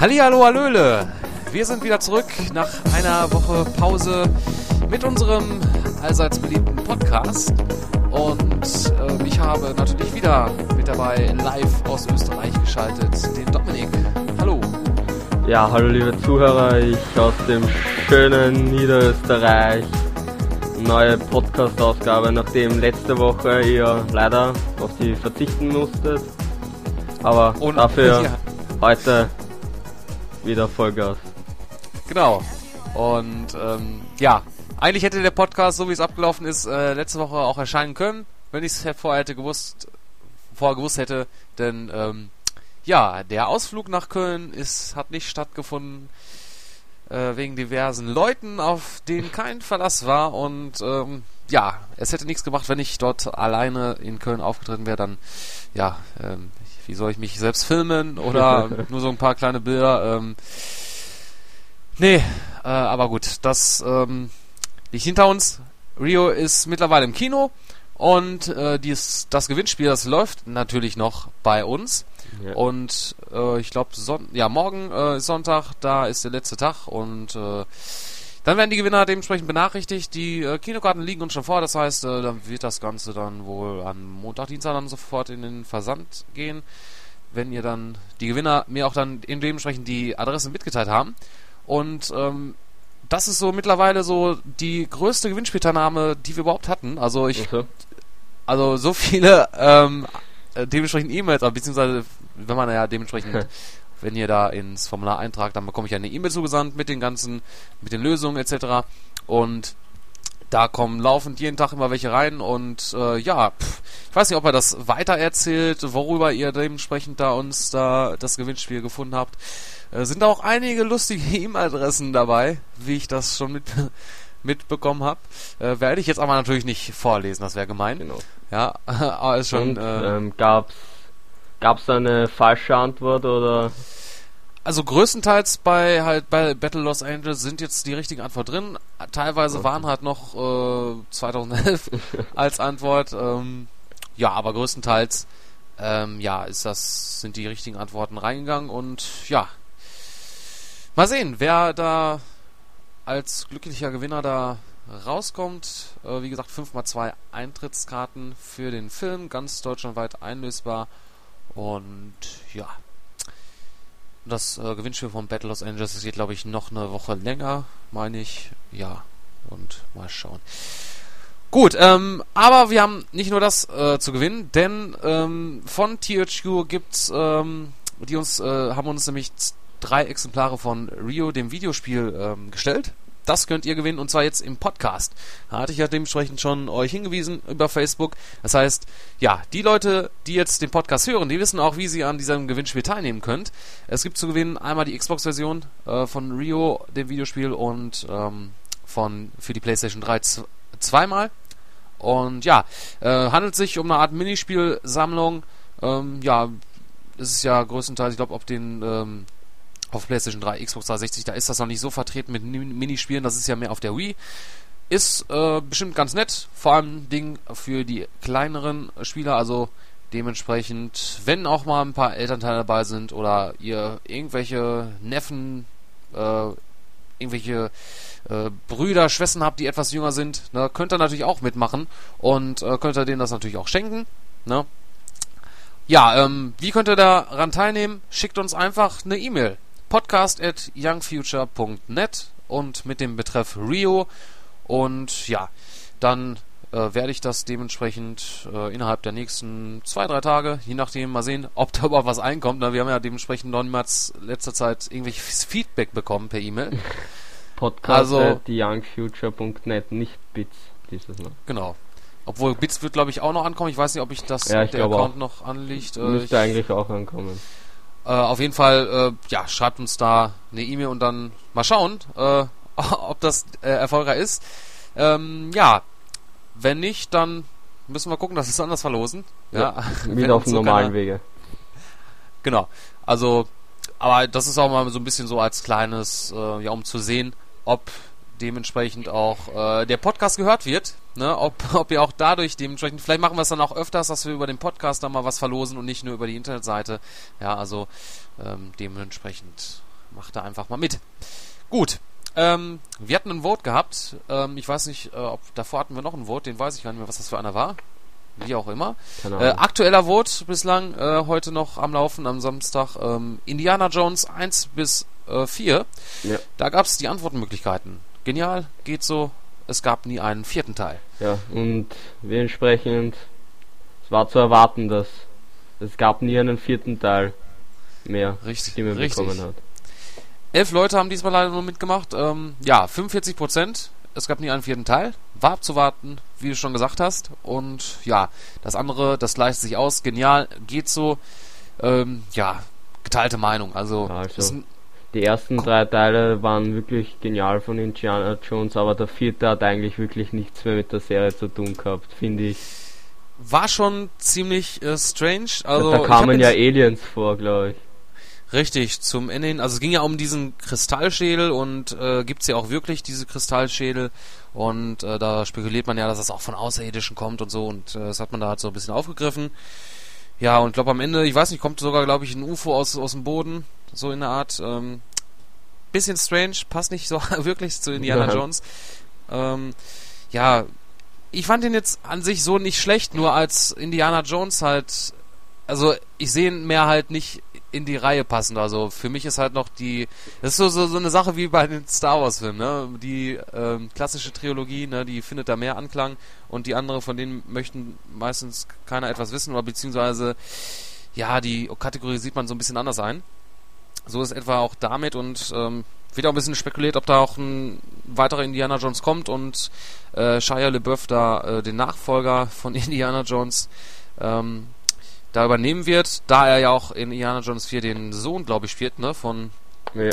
Hallihallo, Hallöle! Wir sind wieder zurück nach einer Woche Pause mit unserem allseits beliebten Podcast. Und äh, ich habe natürlich wieder mit dabei live aus Österreich geschaltet den Dominik. Hallo. Ja, hallo liebe Zuhörer, ich aus dem schönen Niederösterreich. Neue Podcast-Ausgabe, nachdem letzte Woche ihr leider auf die verzichten musstet. Aber Und, dafür ja. heute wieder Vollgas. Genau. Und ähm, ja, eigentlich hätte der Podcast, so wie es abgelaufen ist, äh, letzte Woche auch erscheinen können, wenn ich es vorher hätte gewusst, vorher gewusst hätte, denn ähm, ja, der Ausflug nach Köln ist, hat nicht stattgefunden äh, wegen diversen Leuten, auf denen kein Verlass war und ähm, ja, es hätte nichts gemacht, wenn ich dort alleine in Köln aufgetreten wäre, dann ja, ähm, wie soll ich mich selbst filmen oder nur so ein paar kleine Bilder. Ähm, nee, äh, aber gut, das ähm, liegt hinter uns. Rio ist mittlerweile im Kino und äh, dies, das Gewinnspiel, das läuft natürlich noch bei uns. Ja. Und äh, ich glaube, ja, morgen äh, ist Sonntag, da ist der letzte Tag und äh, dann werden die Gewinner dementsprechend benachrichtigt. Die äh, Kinokarten liegen uns schon vor, das heißt, äh, dann wird das Ganze dann wohl am Montag, Dienstag dann sofort in den Versand gehen, wenn ihr dann die Gewinner mir auch dann dementsprechend die Adresse mitgeteilt haben. Und ähm, das ist so mittlerweile so die größte Gewinnspielteilnahme, die wir überhaupt hatten. Also ich, okay. also so viele ähm, äh, dementsprechend E-Mails, beziehungsweise wenn man ja dementsprechend wenn ihr da ins Formular eintragt, dann bekomme ich eine E-Mail zugesandt mit den ganzen, mit den Lösungen etc. Und da kommen laufend jeden Tag immer welche rein und äh, ja, pff, ich weiß nicht, ob er das weiter erzählt, worüber ihr dementsprechend da uns da das Gewinnspiel gefunden habt. Äh, sind auch einige lustige E-Mail-Adressen dabei, wie ich das schon mit mitbekommen habe. Äh, werde ich jetzt aber natürlich nicht vorlesen, das wäre gemein. Genau. Ja, aber ist schon. Und, äh, ähm, gab's Gab es da eine falsche Antwort oder? Also größtenteils bei halt bei Battle Los Angeles sind jetzt die richtigen Antwort drin. Teilweise waren halt noch äh, 2011 als Antwort. Ähm, ja, aber größtenteils ähm, ja ist das sind die richtigen Antworten reingegangen und ja mal sehen, wer da als glücklicher Gewinner da rauskommt. Äh, wie gesagt, 5x2 Eintrittskarten für den Film, ganz deutschlandweit einlösbar. Und ja. Das äh, Gewinnspiel von Battle Los Angeles geht, glaube ich, noch eine Woche länger, meine ich. Ja. Und mal schauen. Gut, ähm, aber wir haben nicht nur das äh, zu gewinnen, denn ähm, von THQ gibt's, ähm, die uns äh, haben uns nämlich drei Exemplare von Rio, dem Videospiel, ähm, gestellt. Das könnt ihr gewinnen und zwar jetzt im Podcast. Da hatte ich ja dementsprechend schon euch hingewiesen über Facebook. Das heißt, ja, die Leute, die jetzt den Podcast hören, die wissen auch, wie sie an diesem Gewinnspiel teilnehmen könnt. Es gibt zu gewinnen einmal die Xbox-Version äh, von Rio, dem Videospiel, und ähm, von für die PlayStation 3 zweimal. Und ja, äh, handelt sich um eine Art Minispielsammlung. Ähm, ja, es ist ja größtenteils, ich glaube, auf den ähm, auf PlayStation 3, Xbox 360, da ist das noch nicht so vertreten mit Minispielen, das ist ja mehr auf der Wii. Ist äh, bestimmt ganz nett, vor allem Ding für die kleineren Spieler, also dementsprechend, wenn auch mal ein paar Elternteile dabei sind oder ihr irgendwelche Neffen, äh, irgendwelche äh, Brüder, Schwestern habt, die etwas jünger sind, ne, könnt ihr natürlich auch mitmachen und äh, könnt ihr denen das natürlich auch schenken. Ne? Ja, ähm, wie könnt ihr daran teilnehmen? Schickt uns einfach eine E-Mail podcast at youngfuture.net und mit dem Betreff Rio. Und ja, dann äh, werde ich das dementsprechend äh, innerhalb der nächsten zwei, drei Tage, je nachdem mal sehen, ob da überhaupt was einkommt. Na, wir haben ja dementsprechend noch niemals letzter Zeit irgendwelches Feedback bekommen per E-Mail. Podcast also, at youngfuture.net, nicht Bits dieses Mal. Genau. Obwohl Bits wird glaube ich auch noch ankommen. Ich weiß nicht, ob ich das ja, ich der Account auch. noch anliegt. Äh, Müsste ich, eigentlich auch ankommen. Äh, auf jeden Fall, äh, ja, schreibt uns da eine E-Mail und dann mal schauen, äh, ob das äh, erfolgreich ist. Ähm, ja, wenn nicht, dann müssen wir gucken, dass wir es anders verlosen. Ja, ja wieder auf dem so normalen keiner... Wege. Genau. Also, aber das ist auch mal so ein bisschen so als kleines, äh, ja, um zu sehen, ob dementsprechend auch äh, der Podcast gehört wird. Ne? Ob, ob ihr auch dadurch dementsprechend, vielleicht machen wir es dann auch öfters, dass wir über den Podcast dann mal was verlosen und nicht nur über die Internetseite. Ja, also ähm, dementsprechend macht da einfach mal mit. Gut. Ähm, wir hatten ein Vote gehabt. Ähm, ich weiß nicht, äh, ob davor hatten wir noch ein Vote, den weiß ich gar nicht mehr, was das für einer war. Wie auch immer. Äh, aktueller Vote bislang äh, heute noch am Laufen am Samstag. Ähm, Indiana Jones 1 bis äh, 4. Ja. Da gab es die Antwortmöglichkeiten genial, geht so. Es gab nie einen vierten Teil. Ja, und entsprechend, es war zu erwarten, dass es gab nie einen vierten Teil mehr richtig, Stimmen richtig. bekommen hat. Elf Leute haben diesmal leider nur mitgemacht. Ähm, ja, 45 Prozent. Es gab nie einen vierten Teil. War abzuwarten, wie du schon gesagt hast. Und ja, das andere, das gleicht sich aus. Genial, geht so. Ähm, ja, geteilte Meinung. Also, also die ersten drei Teile waren wirklich genial von Indiana Jones, aber der vierte hat eigentlich wirklich nichts mehr mit der Serie zu tun gehabt, finde ich. War schon ziemlich äh, strange. Also da kamen ja Aliens vor, glaube ich. Richtig, zum Ende hin. Also es ging ja um diesen Kristallschädel und äh, gibt es ja auch wirklich diese Kristallschädel und äh, da spekuliert man ja, dass das auch von Außerirdischen kommt und so und äh, das hat man da halt so ein bisschen aufgegriffen. Ja, und glaube am Ende, ich weiß nicht, kommt sogar, glaube ich, ein UFO aus, aus dem Boden so in der Art. Ähm, bisschen strange, passt nicht so wirklich zu Indiana ja. Jones. Ähm, ja, ich fand ihn jetzt an sich so nicht schlecht, nur als Indiana Jones halt, also ich sehe ihn mehr halt nicht in die Reihe passend. Also für mich ist halt noch die, das ist so, so, so eine Sache wie bei den Star Wars Filmen, ne? Die ähm, klassische Trilogie, ne? Die findet da mehr Anklang und die andere, von denen möchten meistens keiner etwas wissen oder beziehungsweise, ja, die Kategorie sieht man so ein bisschen anders ein. So ist etwa auch damit und ähm, wird auch ein bisschen spekuliert, ob da auch ein weiterer Indiana Jones kommt und äh, Shia LeBeouf da äh, den Nachfolger von Indiana Jones ähm, da übernehmen wird, da er ja auch in Indiana Jones 4 den Sohn, glaube ich, spielt, ne, von ja.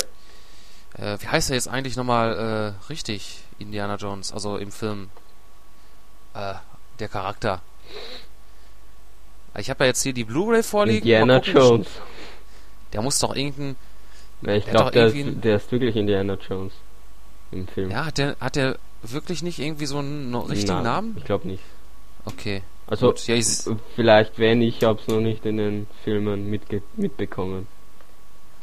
äh, wie heißt er jetzt eigentlich nochmal äh, richtig, Indiana Jones, also im Film äh, der Charakter. Ich habe ja jetzt hier die Blu-ray vorliegen. Indiana Jones. Der muss doch irgendein. Ja, ich glaube, der, ist, der ist wirklich Indiana Jones im Film. Ja, hat der, hat der wirklich nicht irgendwie so einen richtigen Nein, Namen? Ich glaube nicht. Okay. Also, Gut, ja, vielleicht, wenn ich, habe es noch nicht in den Filmen mitge mitbekommen.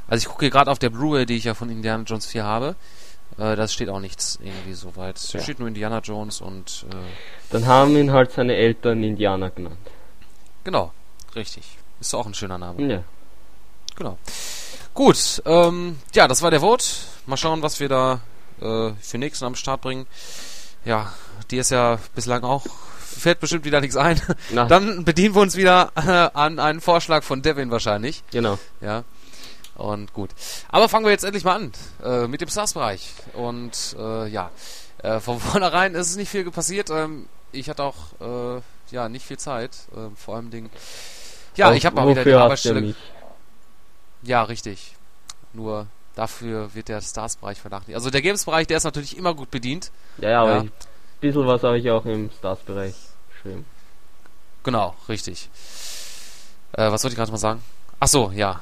Also, ich gucke gerade auf der Blu-ray, die ich ja von Indiana Jones 4 habe. Äh, das steht auch nichts irgendwie so weit. Da ja. steht nur Indiana Jones und. Äh, Dann haben ihn halt seine Eltern Indianer genannt. Genau, richtig. Ist auch ein schöner Name. Ja. Genau. Gut, ähm, ja, das war der Vote. Mal schauen, was wir da äh, für nächsten am Start bringen. Ja, die ist ja bislang auch, fällt bestimmt wieder nichts ein. Na. Dann bedienen wir uns wieder äh, an einen Vorschlag von Devin wahrscheinlich. Genau. Ja. Und gut. Aber fangen wir jetzt endlich mal an äh, mit dem Stars-Bereich. Und äh, ja, äh, von vornherein ist es nicht viel passiert. Ähm, ich hatte auch äh, ja nicht viel Zeit. Äh, vor allem Dingen. Ja, Auf, ich habe mal wieder die Arbeitsstelle. Ja, richtig. Nur dafür wird der Stars-Bereich vernachlässigt. Also der Games-Bereich, der ist natürlich immer gut bedient. Ja, ja, aber ja. ein bisschen was habe ich auch im Stars-Bereich geschrieben. Genau, richtig. Äh, was wollte ich gerade mal sagen? Ach so, ja.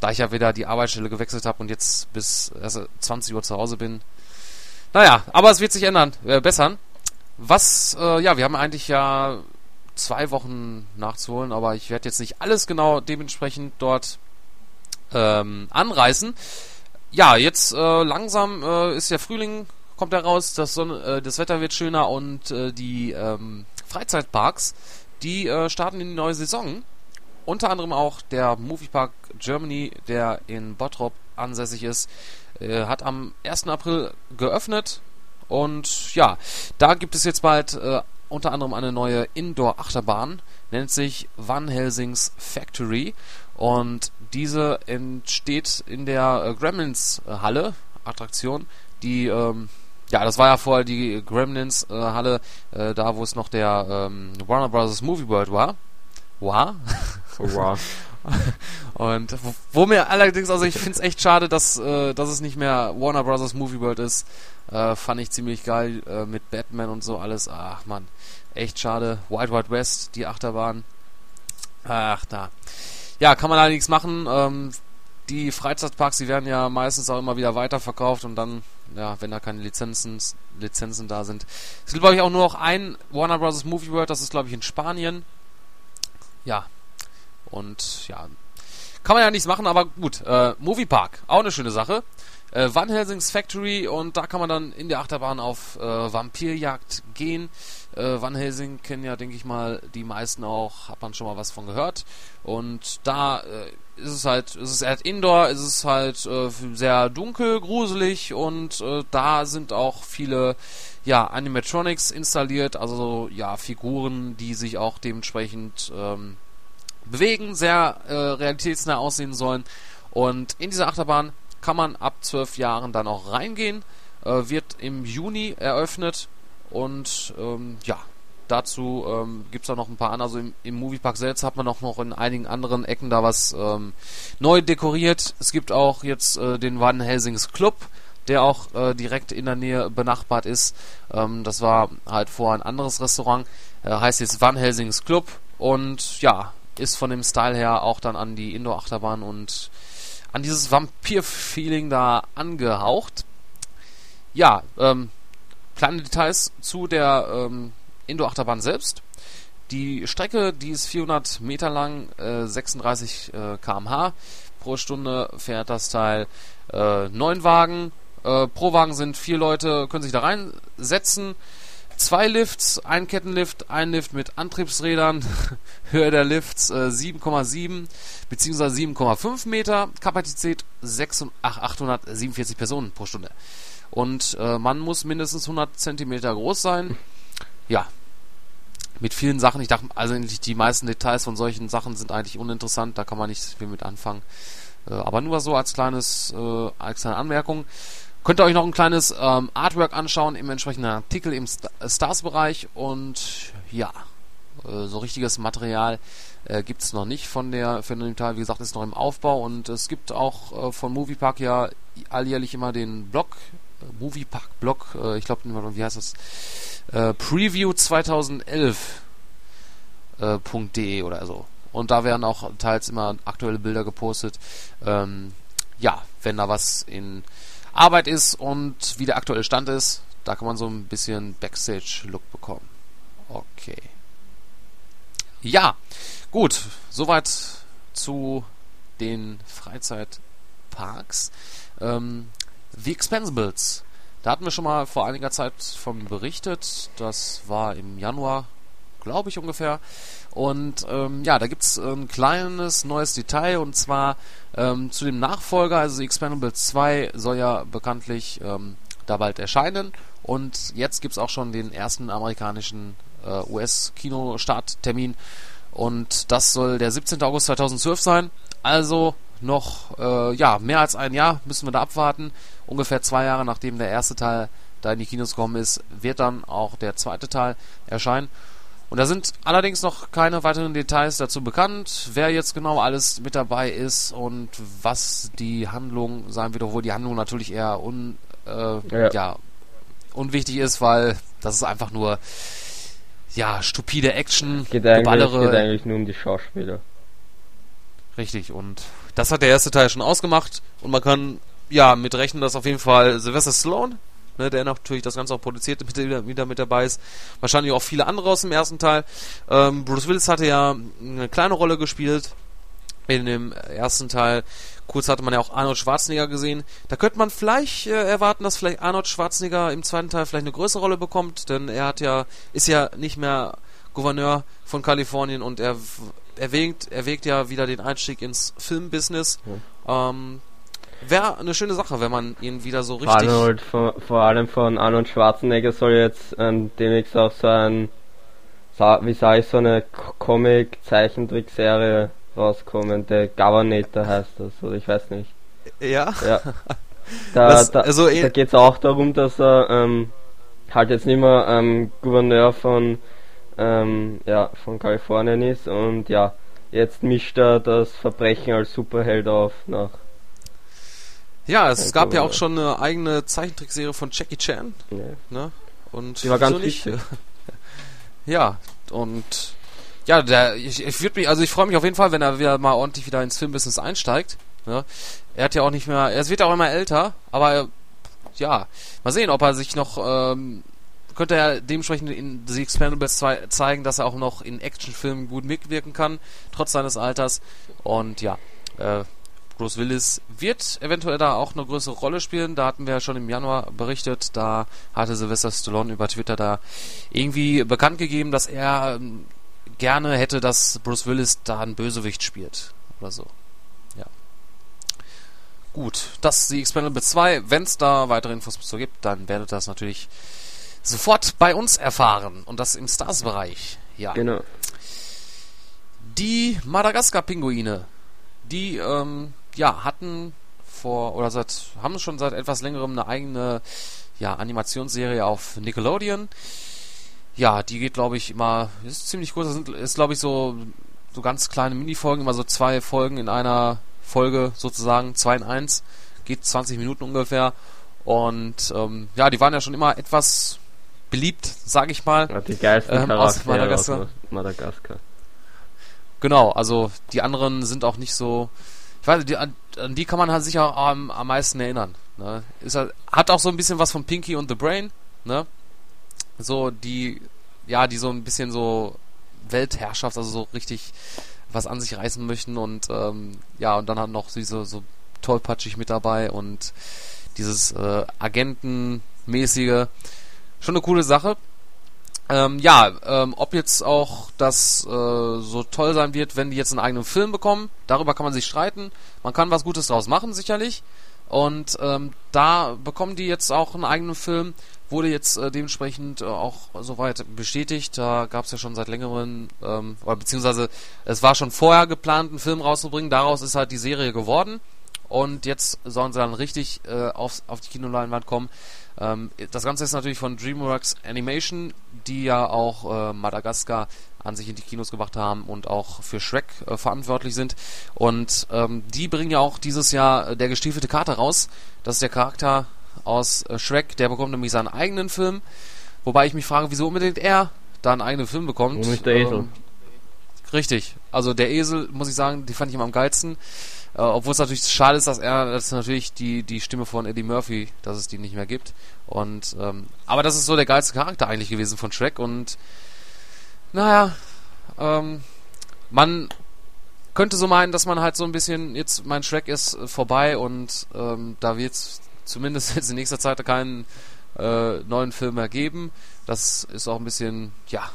Da ich ja wieder die Arbeitsstelle gewechselt habe und jetzt bis also 20 Uhr zu Hause bin. Naja, aber es wird sich ändern, äh, bessern. Was, äh, ja, wir haben eigentlich ja zwei Wochen nachzuholen, aber ich werde jetzt nicht alles genau dementsprechend dort ähm, anreißen. Ja, jetzt äh, langsam äh, ist der Frühling, kommt heraus, das, Sonne, äh, das Wetter wird schöner und äh, die ähm, Freizeitparks, die äh, starten in die neue Saison. Unter anderem auch der Moviepark Germany, der in Bottrop ansässig ist, äh, hat am 1. April geöffnet. Und ja, da gibt es jetzt bald äh, unter anderem eine neue Indoor-Achterbahn, nennt sich Van Helsings Factory. Und diese entsteht in der äh, Gremlins-Halle, Attraktion, die, ähm, ja, das war ja vorher die Gremlins-Halle, äh, da wo es noch der ähm, Warner Bros. Movie World war. War? War. Und wo, wo mir allerdings, also ich finde es echt schade, dass, äh, dass es nicht mehr Warner Brothers Movie World ist. Äh, fand ich ziemlich geil äh, mit Batman und so alles. Ach man, echt schade. Wild Wild West, die Achterbahn. Ach da. Ja, kann man allerdings machen. Ähm, die Freizeitparks, die werden ja meistens auch immer wieder weiterverkauft und dann, ja, wenn da keine Lizenzen, Lizenzen da sind. Es gibt, glaube ich, auch nur noch ein Warner Bros. Movie World, das ist, glaube ich, in Spanien. Ja. Und ja, kann man ja nichts machen, aber gut. Äh, Movie Park, auch eine schöne Sache. Äh, Van Helsings Factory und da kann man dann in der Achterbahn auf äh, Vampirjagd gehen. Äh, Van Helsing kennen ja, denke ich mal, die meisten auch, hat man schon mal was von gehört. Und da äh, ist es halt, ist es halt Indoor, ist es halt äh, sehr dunkel, gruselig und äh, da sind auch viele ja, Animatronics installiert, also ja, Figuren, die sich auch dementsprechend ähm, bewegen, sehr äh, realitätsnah aussehen sollen. Und in dieser Achterbahn kann man ab zwölf Jahren dann auch reingehen. Äh, wird im Juni eröffnet und ähm, ja, dazu ähm, gibt es da noch ein paar andere. Also im, im Moviepark selbst hat man auch noch in einigen anderen Ecken da was ähm, neu dekoriert. Es gibt auch jetzt äh, den Van Helsings Club, der auch äh, direkt in der Nähe benachbart ist. Ähm, das war halt vorher ein anderes Restaurant. Äh, heißt jetzt Van Helsings Club und ja, ist von dem Style her auch dann an die Indoor-Achterbahn und an dieses Vampir-Feeling da angehaucht. Ja, ähm, kleine Details zu der ähm, Indoor-Achterbahn selbst. Die Strecke, die ist 400 Meter lang, äh, 36 äh, km/h. Pro Stunde fährt das Teil äh, neun Wagen. Äh, pro Wagen sind vier Leute, können sich da reinsetzen. Zwei Lifts, ein Kettenlift, ein Lift mit Antriebsrädern. Höhe der Lifts äh, 7,7 bzw. 7,5 Meter. Kapazität 6, ach, 847 Personen pro Stunde. Und äh, man muss mindestens 100 Zentimeter groß sein. Ja, mit vielen Sachen. Ich dachte, also die meisten Details von solchen Sachen sind eigentlich uninteressant, da kann man nicht viel mit anfangen. Äh, aber nur so als kleines, äh, als kleine Anmerkung. Könnt ihr euch noch ein kleines ähm, Artwork anschauen im entsprechenden Artikel im St Stars-Bereich und ja, äh, so richtiges Material äh, gibt es noch nicht von der von. Wie gesagt, ist noch im Aufbau und es gibt auch äh, von Moviepark ja alljährlich immer den Blog, äh, Moviepark Blog, äh, ich glaube, wie heißt das? Äh, Preview 2011.de äh, oder so. Und da werden auch teils immer aktuelle Bilder gepostet. Ähm, ja, wenn da was in Arbeit ist und wie der aktuelle Stand ist, da kann man so ein bisschen Backstage-Look bekommen. Okay. Ja, gut. Soweit zu den Freizeitparks. Ähm, The Expensibles da hatten wir schon mal vor einiger Zeit von berichtet. Das war im Januar, glaube ich ungefähr. Und ähm, ja, da gibt's ein kleines neues Detail und zwar ähm, zu dem Nachfolger, also Expendable 2 soll ja bekanntlich ähm, da bald erscheinen. Und jetzt gibt's auch schon den ersten amerikanischen äh, US-Kino-Starttermin. Und das soll der 17. August 2012 sein. Also noch äh, ja mehr als ein Jahr müssen wir da abwarten. Ungefähr zwei Jahre nachdem der erste Teil da in die Kinos gekommen ist, wird dann auch der zweite Teil erscheinen. Und da sind allerdings noch keine weiteren Details dazu bekannt, wer jetzt genau alles mit dabei ist und was die Handlung sein wird, obwohl die Handlung natürlich eher un, äh, ja. ja. unwichtig ist, weil das ist einfach nur ja stupide Action, geht eigentlich, geht eigentlich nur um die Schauspieler. Richtig und das hat der erste Teil schon ausgemacht und man kann ja mit rechnen, dass auf jeden Fall Sylvester Stallone, ne, der natürlich das Ganze auch produziert, mit, wieder mit dabei ist. Wahrscheinlich auch viele andere aus dem ersten Teil. Ähm, Bruce Willis hatte ja eine kleine Rolle gespielt in dem ersten Teil. Kurz hatte man ja auch Arnold Schwarzenegger gesehen. Da könnte man vielleicht äh, erwarten, dass vielleicht Arnold Schwarzenegger im zweiten Teil vielleicht eine größere Rolle bekommt, denn er hat ja ist ja nicht mehr Gouverneur von Kalifornien und er erwägt, erwägt ja wieder den Einstieg ins Filmbusiness. Ja. Ähm, Wäre eine schöne Sache, wenn man ihn wieder so richtig. Arnold, vor, vor allem von Arnold Schwarzenegger soll jetzt ähm, demnächst auch so ein, wie sage ich, so eine Comic-Zeichentrickserie rauskommen. Der Governator heißt das, oder ich weiß nicht. Ja? Ja. Da, Was, da, also da geht es auch darum, dass er ähm, halt jetzt nicht mehr ähm, Gouverneur von ähm, ja, von Kalifornien ist und ja, jetzt mischt er das Verbrechen als Superheld auf nach. Ja, es gab ja auch schon eine eigene Zeichentrickserie von Jackie Chan. Ja. Ne? Und Die war ganz nicht? Ja, und ja, der, ich, ich würde mich, also ich freue mich auf jeden Fall, wenn er wieder mal ordentlich wieder ins Filmbusiness einsteigt. Ne? Er hat ja auch nicht mehr, er wird ja auch immer älter, aber er- ja, mal sehen, ob er sich noch, ähm, könnte er dementsprechend in The Expendables 2 zeigen, dass er auch noch in Actionfilmen gut mitwirken kann, trotz seines Alters. Und ja, äh, Bruce Willis wird eventuell da auch eine größere Rolle spielen. Da hatten wir ja schon im Januar berichtet. Da hatte Sylvester Stallone über Twitter da irgendwie bekannt gegeben, dass er ähm, gerne hätte, dass Bruce Willis da ein Bösewicht spielt. Oder so. Ja. Gut, das ist die Expendables 2. Wenn es da weitere Infos zu gibt, dann werdet ihr das natürlich sofort bei uns erfahren. Und das im Stars-Bereich. Ja. Genau. Die Madagaskar-Pinguine, die ähm, ja hatten vor oder seit haben schon seit etwas längerem eine eigene ja, Animationsserie auf Nickelodeon. Ja, die geht glaube ich immer ist ziemlich kurz, das sind, ist glaube ich so so ganz kleine Minifolgen, immer so zwei Folgen in einer Folge sozusagen, zwei in eins, geht 20 Minuten ungefähr und ähm, ja, die waren ja schon immer etwas beliebt, sage ich mal. Ja, die geilsten Ähm, aus Madagaskar. aus Madagaskar. Genau, also die anderen sind auch nicht so. Ich weiß, die, an, an die kann man halt sicher am, am meisten erinnern. Ne? Ist halt, hat auch so ein bisschen was von Pinky und the Brain, ne? So die, ja, die so ein bisschen so Weltherrschaft, also so richtig was an sich reißen möchten und ähm, ja, und dann hat noch diese so tollpatschig mit dabei und dieses äh, Agentenmäßige. Schon eine coole Sache. Ähm, ja, ähm, ob jetzt auch das äh, so toll sein wird, wenn die jetzt einen eigenen Film bekommen, darüber kann man sich streiten. Man kann was Gutes draus machen, sicherlich. Und ähm, da bekommen die jetzt auch einen eigenen Film, wurde jetzt äh, dementsprechend äh, auch soweit bestätigt. Da gab es ja schon seit längerem, ähm, beziehungsweise es war schon vorher geplant, einen Film rauszubringen. Daraus ist halt die Serie geworden. Und jetzt sollen sie dann richtig äh, aufs, auf die Kinoleinwand kommen. Ähm, das Ganze ist natürlich von DreamWorks Animation, die ja auch äh, Madagaskar an sich in die Kinos gebracht haben und auch für Shrek äh, verantwortlich sind. Und ähm, die bringen ja auch dieses Jahr äh, der gestiefelte Kater raus. Das ist der Charakter aus äh, Shrek, der bekommt nämlich seinen eigenen Film. Wobei ich mich frage, wieso unbedingt er da einen eigenen Film bekommt. Nicht der Esel? Ähm, richtig. Also der Esel, muss ich sagen, die fand ich immer am geilsten. Äh, obwohl es natürlich schade ist, dass er, das ist natürlich die, die Stimme von Eddie Murphy, dass es die nicht mehr gibt. Und, ähm, aber das ist so der geilste Charakter eigentlich gewesen von Shrek und, naja, ähm, man könnte so meinen, dass man halt so ein bisschen, jetzt mein Shrek ist äh, vorbei und ähm, da wird es zumindest jetzt in nächster Zeit keinen äh, neuen Film mehr geben. Das ist auch ein bisschen, ja,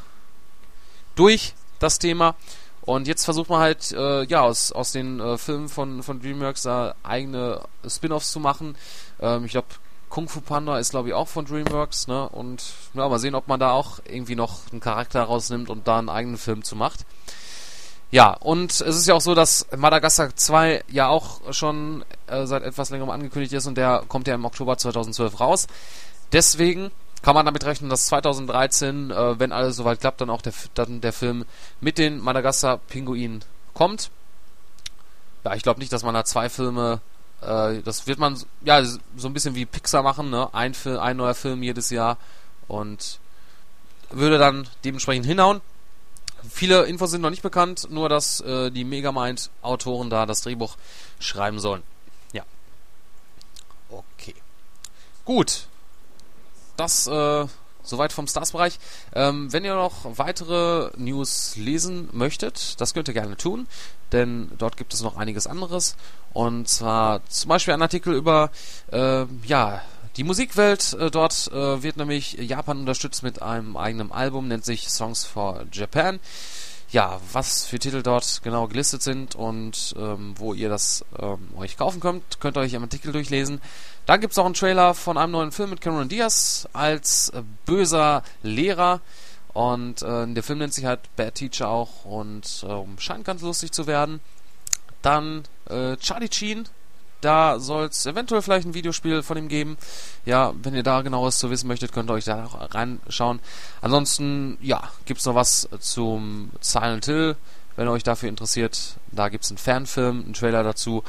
durch das Thema. Und jetzt versucht man halt, äh, ja, aus, aus den äh, Filmen von, von DreamWorks da eigene Spin-offs zu machen. Ähm, ich glaube, Kung Fu Panda ist, glaube ich, auch von DreamWorks, ne? Und ja, mal sehen, ob man da auch irgendwie noch einen Charakter rausnimmt und da einen eigenen Film zu macht. Ja, und es ist ja auch so, dass Madagaskar 2 ja auch schon äh, seit etwas längerem angekündigt ist und der kommt ja im Oktober 2012 raus. Deswegen kann man damit rechnen, dass 2013, äh, wenn alles soweit klappt, dann auch der, dann der Film mit den Madagaskar-Pinguinen kommt. Ja, ich glaube nicht, dass man da zwei Filme, äh, das wird man ja so ein bisschen wie Pixar machen, ne? Ein, Film, ein neuer Film jedes Jahr und würde dann dementsprechend hinhauen. Viele Infos sind noch nicht bekannt, nur dass äh, die Megamind-Autoren da das Drehbuch schreiben sollen. Ja. Okay. Gut. Das äh, soweit vom Stars-Bereich. Ähm, wenn ihr noch weitere News lesen möchtet, das könnt ihr gerne tun, denn dort gibt es noch einiges anderes. Und zwar zum Beispiel ein Artikel über äh, ja die Musikwelt. Äh, dort äh, wird nämlich Japan unterstützt mit einem eigenen Album, nennt sich Songs for Japan. Ja, was für Titel dort genau gelistet sind und ähm, wo ihr das ähm, euch kaufen könnt, könnt ihr euch im Artikel durchlesen. Dann gibt es auch einen Trailer von einem neuen Film mit Cameron Diaz als äh, böser Lehrer. Und äh, der Film nennt sich halt Bad Teacher auch und ähm, scheint ganz lustig zu werden. Dann äh, Charlie Sheen. Da soll es eventuell vielleicht ein Videospiel von ihm geben. Ja, wenn ihr da genaueres zu wissen möchtet, könnt ihr euch da auch reinschauen. Ansonsten, ja, gibt es noch was zum Silent Hill wenn ihr euch dafür interessiert. Da gibt es einen Fanfilm, einen Trailer dazu.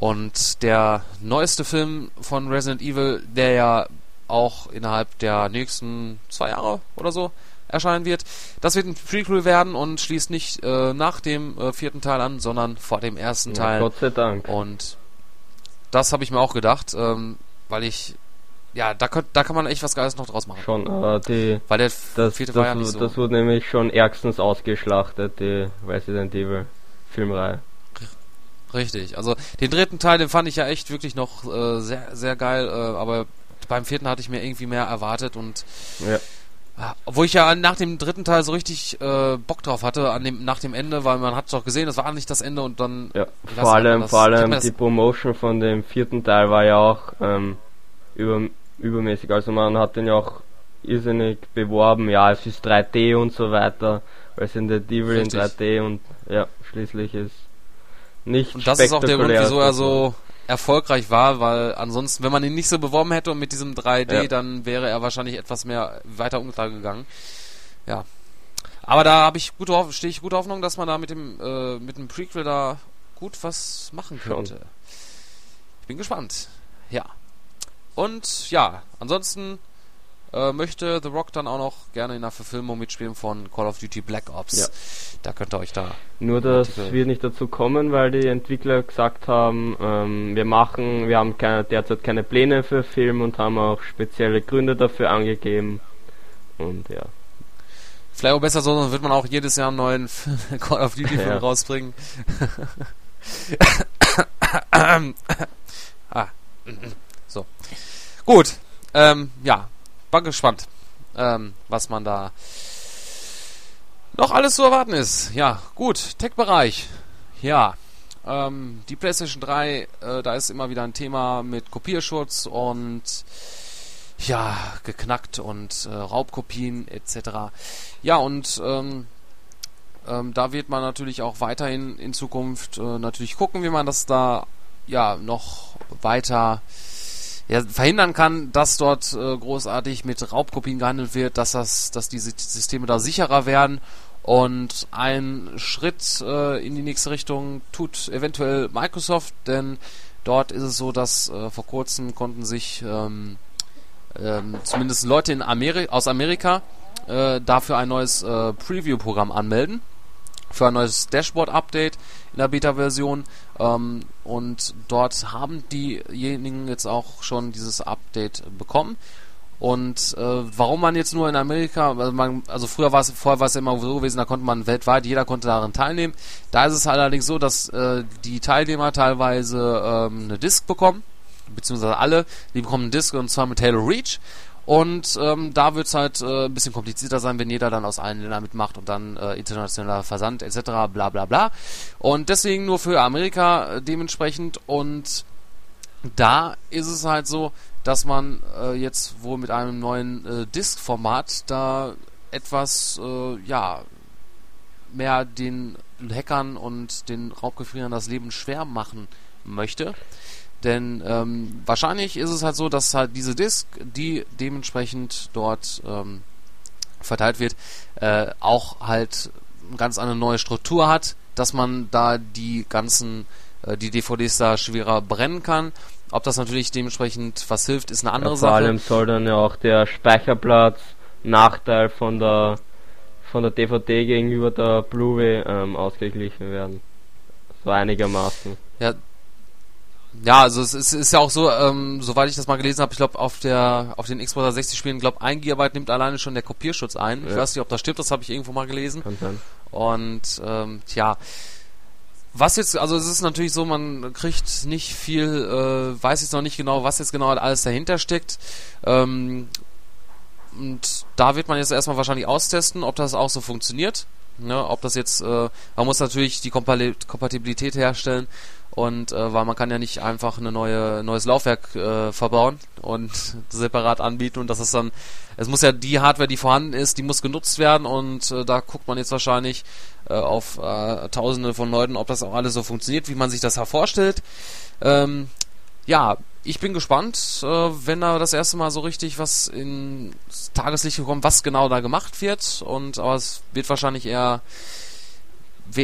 Und der neueste Film von Resident Evil, der ja auch innerhalb der nächsten zwei Jahre oder so erscheinen wird. Das wird ein Prequel werden und schließt nicht äh, nach dem äh, vierten Teil an, sondern vor dem ersten ja, Teil. Gott sei Dank. Und das habe ich mir auch gedacht, ähm, weil ich ja, da, könnt, da kann man echt was Geiles noch draus machen. Schon, aber die. Weil der das, vierte das, war ja nicht so. Das wurde nämlich schon ärgstens ausgeschlachtet, die Resident Evil Filmreihe. Richtig, also den dritten Teil, den fand ich ja echt wirklich noch äh, sehr, sehr geil, äh, aber beim vierten hatte ich mir irgendwie mehr erwartet und ja. Obwohl ich ja nach dem dritten Teil so richtig äh, Bock drauf hatte, an dem, nach dem Ende, weil man hat doch gesehen, das war nicht das Ende und dann. Ja, vor allem, das, vor allem die Promotion von dem vierten Teil war ja auch ähm, über, übermäßig. Also man hat den ja auch irrsinnig beworben, ja, es ist 3D und so weiter, weil es in der Devil in 3D und ja, schließlich ist nicht Und das ist auch der Grund, wieso er so erfolgreich war, weil ansonsten, wenn man ihn nicht so beworben hätte und mit diesem 3D, ja. dann wäre er wahrscheinlich etwas mehr weiter untergegangen. Ja. Aber da habe ich gute stehe ich gute Hoffnung, dass man da mit dem äh, mit dem Prequel da gut was machen könnte. Schon. Ich bin gespannt. Ja. Und ja, ansonsten äh, möchte The Rock dann auch noch gerne in der Verfilmung mitspielen von Call of Duty Black Ops. Ja. Da könnt ihr euch da. Nur das Artikel wird nicht dazu kommen, weil die Entwickler gesagt haben, ähm, wir machen, wir haben keine, derzeit keine Pläne für Film und haben auch spezielle Gründe dafür angegeben. Und ja. Vielleicht auch besser so, sonst wird man auch jedes Jahr einen neuen Call of Duty Film ja. rausbringen. ah. So. Gut. Ähm, ja, bin gespannt, ähm, was man da noch alles zu erwarten ist. Ja, gut, Tech-Bereich. Ja, ähm, die PlayStation 3, äh, da ist immer wieder ein Thema mit Kopierschutz und ja, geknackt und äh, Raubkopien etc. Ja, und ähm, ähm, da wird man natürlich auch weiterhin in Zukunft äh, natürlich gucken, wie man das da ja noch weiter ja, verhindern kann, dass dort äh, großartig mit Raubkopien gehandelt wird, dass das, dass diese Systeme da sicherer werden. Und ein Schritt äh, in die nächste Richtung tut eventuell Microsoft, denn dort ist es so, dass äh, vor kurzem konnten sich ähm, ähm, zumindest Leute in Ameri aus Amerika äh, dafür ein neues äh, Preview-Programm anmelden für ein neues Dashboard-Update in der Beta-Version. Ähm, und dort haben diejenigen jetzt auch schon dieses Update bekommen. Und äh, warum man jetzt nur in Amerika, also, man, also früher war es vorher war es immer so gewesen, da konnte man weltweit, jeder konnte daran teilnehmen. Da ist es allerdings so, dass äh, die Teilnehmer teilweise ähm, eine Disc bekommen, beziehungsweise alle, die bekommen eine Disc und zwar mit Halo Reach. Und ähm, da wird es halt äh, ein bisschen komplizierter sein, wenn jeder dann aus allen Ländern mitmacht und dann äh, internationaler Versand etc. bla bla bla. Und deswegen nur für Amerika äh, dementsprechend. Und da ist es halt so, dass man äh, jetzt wohl mit einem neuen äh, Disk-Format da etwas, äh, ja, mehr den Hackern und den Raubgefrierern das Leben schwer machen möchte. Denn ähm, wahrscheinlich ist es halt so, dass halt diese Disk, die dementsprechend dort ähm, verteilt wird, äh, auch halt eine ganz eine neue Struktur hat, dass man da die ganzen, äh, die DVDs da schwerer brennen kann. Ob das natürlich dementsprechend was hilft, ist eine andere ja, vor Sache. Vor allem soll dann ja auch der Speicherplatz Nachteil von der von der DVD gegenüber der Blu-ray ähm, ausgeglichen werden. So einigermaßen. Ja, ja, also es ist, ist ja auch so, ähm, soweit ich das mal gelesen habe, ich glaube auf der auf den Xbox 60 Spielen, glaube 1 GB nimmt alleine schon der Kopierschutz ein. Ja. Ich weiß nicht, ob das stimmt, das habe ich irgendwo mal gelesen. Kann sein. Und ähm, tja, was jetzt, also es ist natürlich so, man kriegt nicht viel, äh, weiß jetzt noch nicht genau, was jetzt genau alles dahinter steckt. Ähm, und da wird man jetzt erstmal wahrscheinlich austesten, ob das auch so funktioniert. Ne, ob das jetzt, äh, man muss natürlich die Kompatibilität herstellen und äh, weil man kann ja nicht einfach eine neue neues Laufwerk äh, verbauen und separat anbieten und das ist dann es muss ja die Hardware, die vorhanden ist, die muss genutzt werden und äh, da guckt man jetzt wahrscheinlich äh, auf äh, Tausende von Leuten, ob das auch alles so funktioniert, wie man sich das vorstellt. Ähm, ja, ich bin gespannt, äh, wenn da das erste Mal so richtig was ins Tageslicht kommt, was genau da gemacht wird und aber es wird wahrscheinlich eher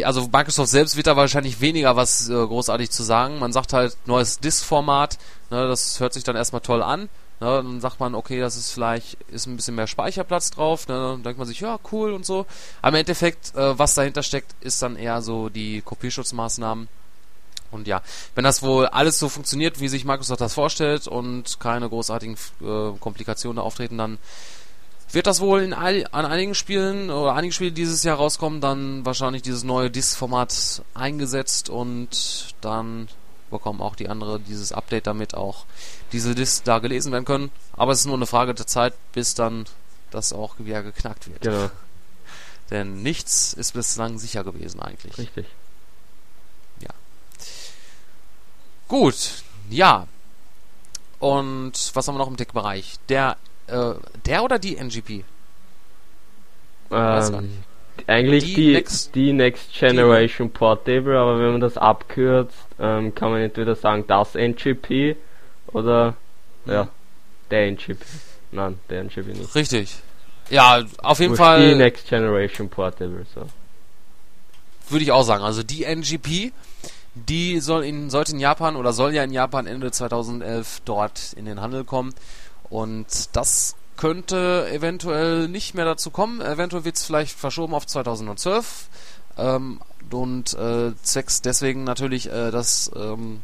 also Microsoft selbst wird da wahrscheinlich weniger was äh, großartig zu sagen. Man sagt halt neues Disk-Format, ne, das hört sich dann erstmal toll an. Ne, dann sagt man, okay, das ist vielleicht ist ein bisschen mehr Speicherplatz drauf. Ne, dann denkt man sich, ja, cool und so. Aber im Endeffekt, äh, was dahinter steckt, ist dann eher so die Kopierschutzmaßnahmen. Und ja, wenn das wohl alles so funktioniert, wie sich Microsoft das vorstellt und keine großartigen äh, Komplikationen auftreten, dann wird das wohl in all, an einigen Spielen oder einigen Spielen dieses Jahr rauskommen, dann wahrscheinlich dieses neue Disk-Format eingesetzt und dann bekommen auch die andere dieses Update, damit auch diese Disks da gelesen werden können. Aber es ist nur eine Frage der Zeit, bis dann das auch wieder geknackt wird. Genau. Denn nichts ist bislang sicher gewesen eigentlich. Richtig. Ja. Gut, ja. Und was haben wir noch im Tech-Bereich? Der äh, der oder die NGP? Ähm, eigentlich die, die, Next, die Next Generation die, Portable, aber wenn man das abkürzt, ähm, kann man entweder sagen das NGP oder mhm. ja, der NGP. Nein, der NGP nicht. Richtig. Ja, auf jeden Fall. Die Next Generation Portable, so. Würde ich auch sagen. Also die NGP, die soll in, sollte in Japan oder soll ja in Japan Ende 2011 dort in den Handel kommen. Und das könnte eventuell nicht mehr dazu kommen. Eventuell wird es vielleicht verschoben auf 2012. Ähm, und äh, zwecks deswegen natürlich äh, das ähm,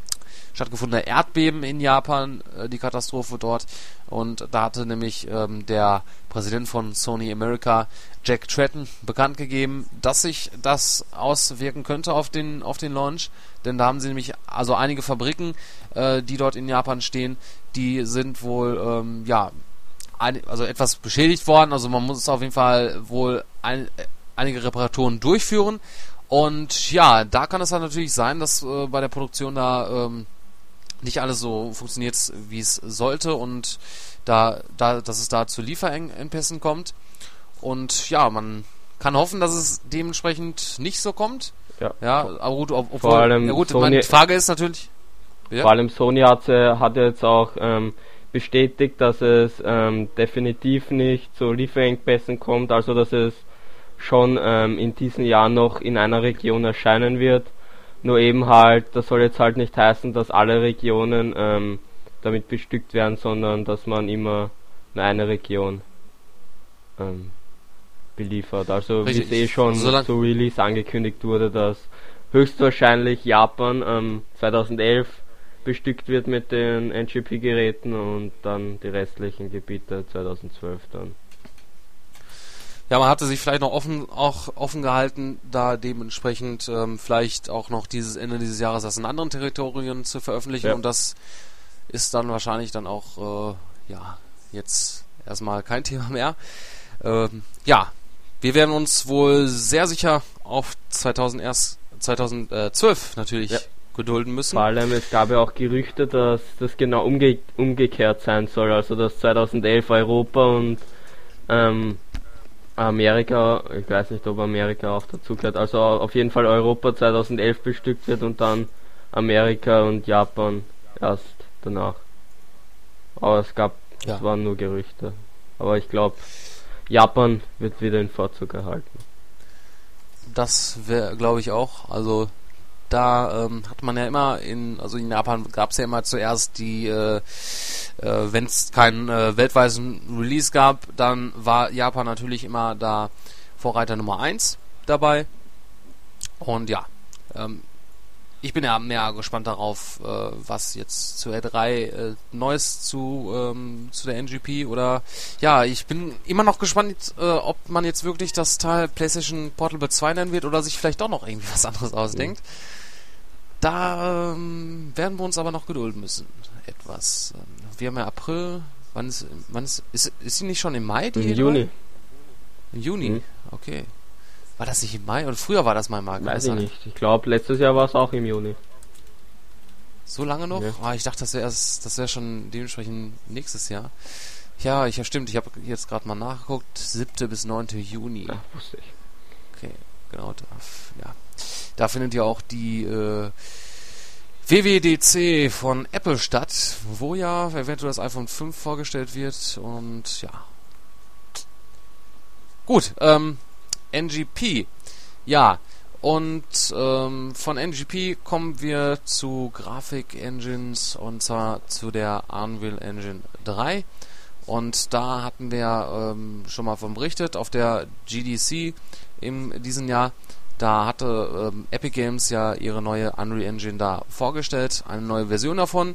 stattgefundene Erdbeben in Japan, äh, die Katastrophe dort. Und da hatte nämlich ähm, der Präsident von Sony America, Jack Tretton, bekannt gegeben, dass sich das auswirken könnte auf den, auf den Launch. Denn da haben sie nämlich also einige Fabriken, äh, die dort in Japan stehen, die sind wohl, ähm, ja, ein, also etwas beschädigt worden. Also man muss auf jeden Fall wohl ein, einige Reparaturen durchführen. Und ja, da kann es dann natürlich sein, dass äh, bei der Produktion da ähm, nicht alles so funktioniert, wie es sollte und da, da, dass es da zu Lieferengpässen kommt. Und ja, man kann hoffen, dass es dementsprechend nicht so kommt. Ja. Ja, aber gut, ob, obwohl, Vor allem ja gut, Sony, meine Frage ist natürlich. Ja? Vor allem Sony hat, hat jetzt auch ähm, bestätigt, dass es ähm, definitiv nicht zu Lieferengpässen kommt, also dass es schon ähm, in diesem Jahr noch in einer Region erscheinen wird. Nur eben halt, das soll jetzt halt nicht heißen, dass alle Regionen ähm, damit bestückt werden, sondern dass man immer nur eine Region ähm, beliefert. Also wie es eh schon so zu Release angekündigt wurde, dass höchstwahrscheinlich Japan ähm, 2011 bestückt wird mit den NGP-Geräten und dann die restlichen Gebiete 2012 dann. Ja, man hatte sich vielleicht noch offen, auch offen gehalten, da dementsprechend ähm, vielleicht auch noch dieses Ende dieses Jahres das in anderen Territorien zu veröffentlichen ja. und das ist dann wahrscheinlich dann auch äh, ja jetzt erstmal kein Thema mehr. Ähm, ja, wir werden uns wohl sehr sicher auf 2001, 2012 natürlich ja gedulden müssen. Vor allem, es gab ja auch Gerüchte, dass das genau umge umgekehrt sein soll, also dass 2011 Europa und ähm, Amerika, ich weiß nicht, ob Amerika auch dazu gehört, also auf jeden Fall Europa 2011 bestückt wird und dann Amerika und Japan erst danach. Aber es gab, ja. es waren nur Gerüchte. Aber ich glaube, Japan wird wieder in Vorzug erhalten. Das wäre, glaube ich, auch. Also da ähm, hat man ja immer in, also in Japan gab es ja immer zuerst die, äh, äh, wenn es keinen äh, weltweiten Release gab, dann war Japan natürlich immer da Vorreiter Nummer 1 dabei. Und ja, ähm, ich bin ja mehr gespannt darauf, äh, was jetzt zu R3 äh, Neues zu, ähm, zu der NGP oder ja, ich bin immer noch gespannt, äh, ob man jetzt wirklich das Teil PlayStation Portable 2 nennen wird oder sich vielleicht doch noch irgendwie was anderes ausdenkt. Mhm. Da ähm, werden wir uns aber noch gedulden müssen. Etwas. Ähm, wir haben ja April. Wann ist, wann ist, ist, ist sie nicht schon im Mai? Die Im Juni. Im Juni? Mhm. Okay. War das nicht im Mai? Oder früher war das mal im Mai? Weiß ich nicht. Ich glaube, letztes Jahr war es auch im Juni. So lange noch? Ja. Oh, ich dachte, das wäre das wäre schon dementsprechend nächstes Jahr. Ja, ich ja stimmt. Ich habe jetzt gerade mal nachgeguckt. 7. bis 9. Juni. Ja, wusste ich. Okay, genau. Da, ja. Da findet ja auch die äh, WWDC von Apple statt, wo ja eventuell das iPhone 5 vorgestellt wird und ja. Gut, ähm, NGP. Ja, Und ähm, von NGP kommen wir zu Grafik-Engines und zwar zu der Unreal Engine 3. Und da hatten wir ähm, schon mal von berichtet auf der GDC in diesem Jahr. Da hatte ähm, Epic Games ja ihre neue Unreal Engine da vorgestellt, eine neue Version davon.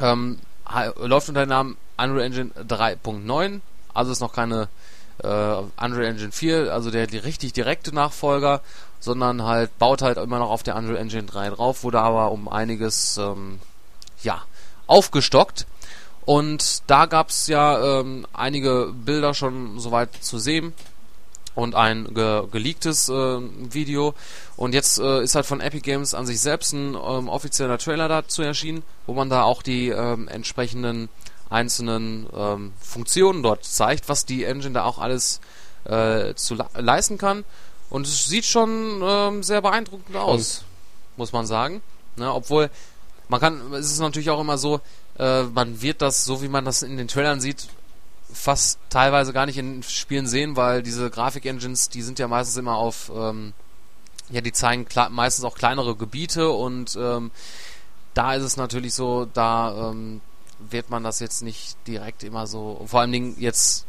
Ähm, läuft unter dem Namen Unreal Engine 3.9, also ist noch keine äh, Unreal Engine 4, also der die richtig direkte Nachfolger, sondern halt baut halt immer noch auf der Unreal Engine 3 drauf, wurde aber um einiges ähm, ja aufgestockt. Und da gab es ja ähm, einige Bilder schon soweit zu sehen und ein ge geleaktes äh, Video. Und jetzt äh, ist halt von Epic Games an sich selbst ein ähm, offizieller Trailer dazu erschienen, wo man da auch die ähm, entsprechenden einzelnen ähm, Funktionen dort zeigt, was die Engine da auch alles äh, zu leisten kann. Und es sieht schon ähm, sehr beeindruckend aus, muss man sagen. Ne, obwohl, man kann, es ist natürlich auch immer so, äh, man wird das, so wie man das in den Trailern sieht, fast teilweise gar nicht in Spielen sehen, weil diese Grafik-Engines, die sind ja meistens immer auf, ähm, ja, die zeigen meistens auch kleinere Gebiete und ähm, da ist es natürlich so, da ähm, wird man das jetzt nicht direkt immer so, vor allen Dingen jetzt,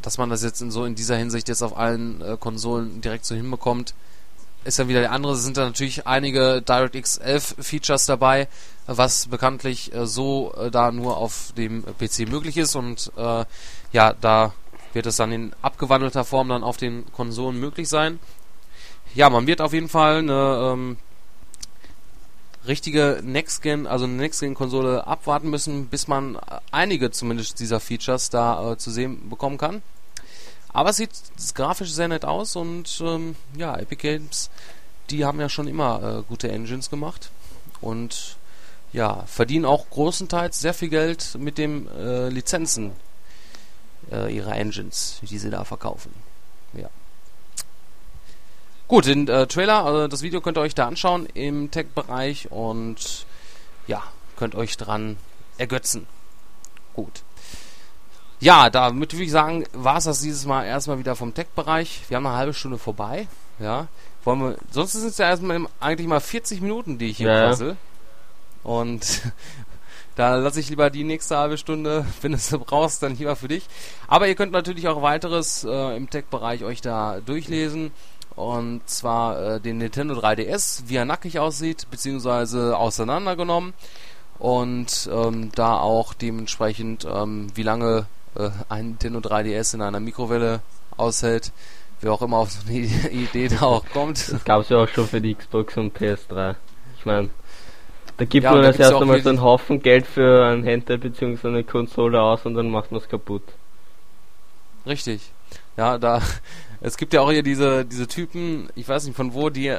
dass man das jetzt in so in dieser Hinsicht jetzt auf allen äh, Konsolen direkt so hinbekommt, ist dann wieder der andere. Es sind da natürlich einige DirectX 11 Features dabei, was bekanntlich äh, so äh, da nur auf dem PC möglich ist und äh, ja, da wird es dann in abgewandelter Form dann auf den Konsolen möglich sein. Ja, man wird auf jeden Fall eine ähm, richtige Next-Gen, also eine Next-Gen-Konsole abwarten müssen, bis man einige zumindest dieser Features da äh, zu sehen bekommen kann. Aber es sieht grafisch sehr nett aus und ähm, ja, Epic Games, die haben ja schon immer äh, gute Engines gemacht und ja, verdienen auch großenteils sehr viel Geld mit den äh, Lizenzen äh, ihrer Engines, die sie da verkaufen. Ja. Gut, den äh, Trailer, also das Video könnt ihr euch da anschauen im Tech-Bereich und ja, könnt euch dran ergötzen. Gut. Ja, damit würde ich sagen, war es das dieses Mal erstmal wieder vom Tech-Bereich. Wir haben eine halbe Stunde vorbei. Ja. Wollen wir, sonst sind es ja erstmal eigentlich mal 40 Minuten, die ich hier ja. quassel. Und da lasse ich lieber die nächste halbe Stunde, wenn du es brauchst, dann lieber für dich. Aber ihr könnt natürlich auch weiteres äh, im Tech-Bereich euch da durchlesen. Und zwar äh, den Nintendo 3DS, wie er nackig aussieht, beziehungsweise auseinandergenommen. Und ähm, da auch dementsprechend, ähm, wie lange äh, ein Nintendo 3DS in einer Mikrowelle aushält. Wer auch immer auf so eine Idee da auch kommt. Das gab es ja auch schon für die Xbox und PS3. Ich meine, da gibt ja, man das erst einmal so einen Haufen Geld für ein Handheld bzw. eine Konsole aus und dann macht man es kaputt. Richtig. Ja, da es gibt ja auch hier diese, diese Typen, ich weiß nicht von wo, die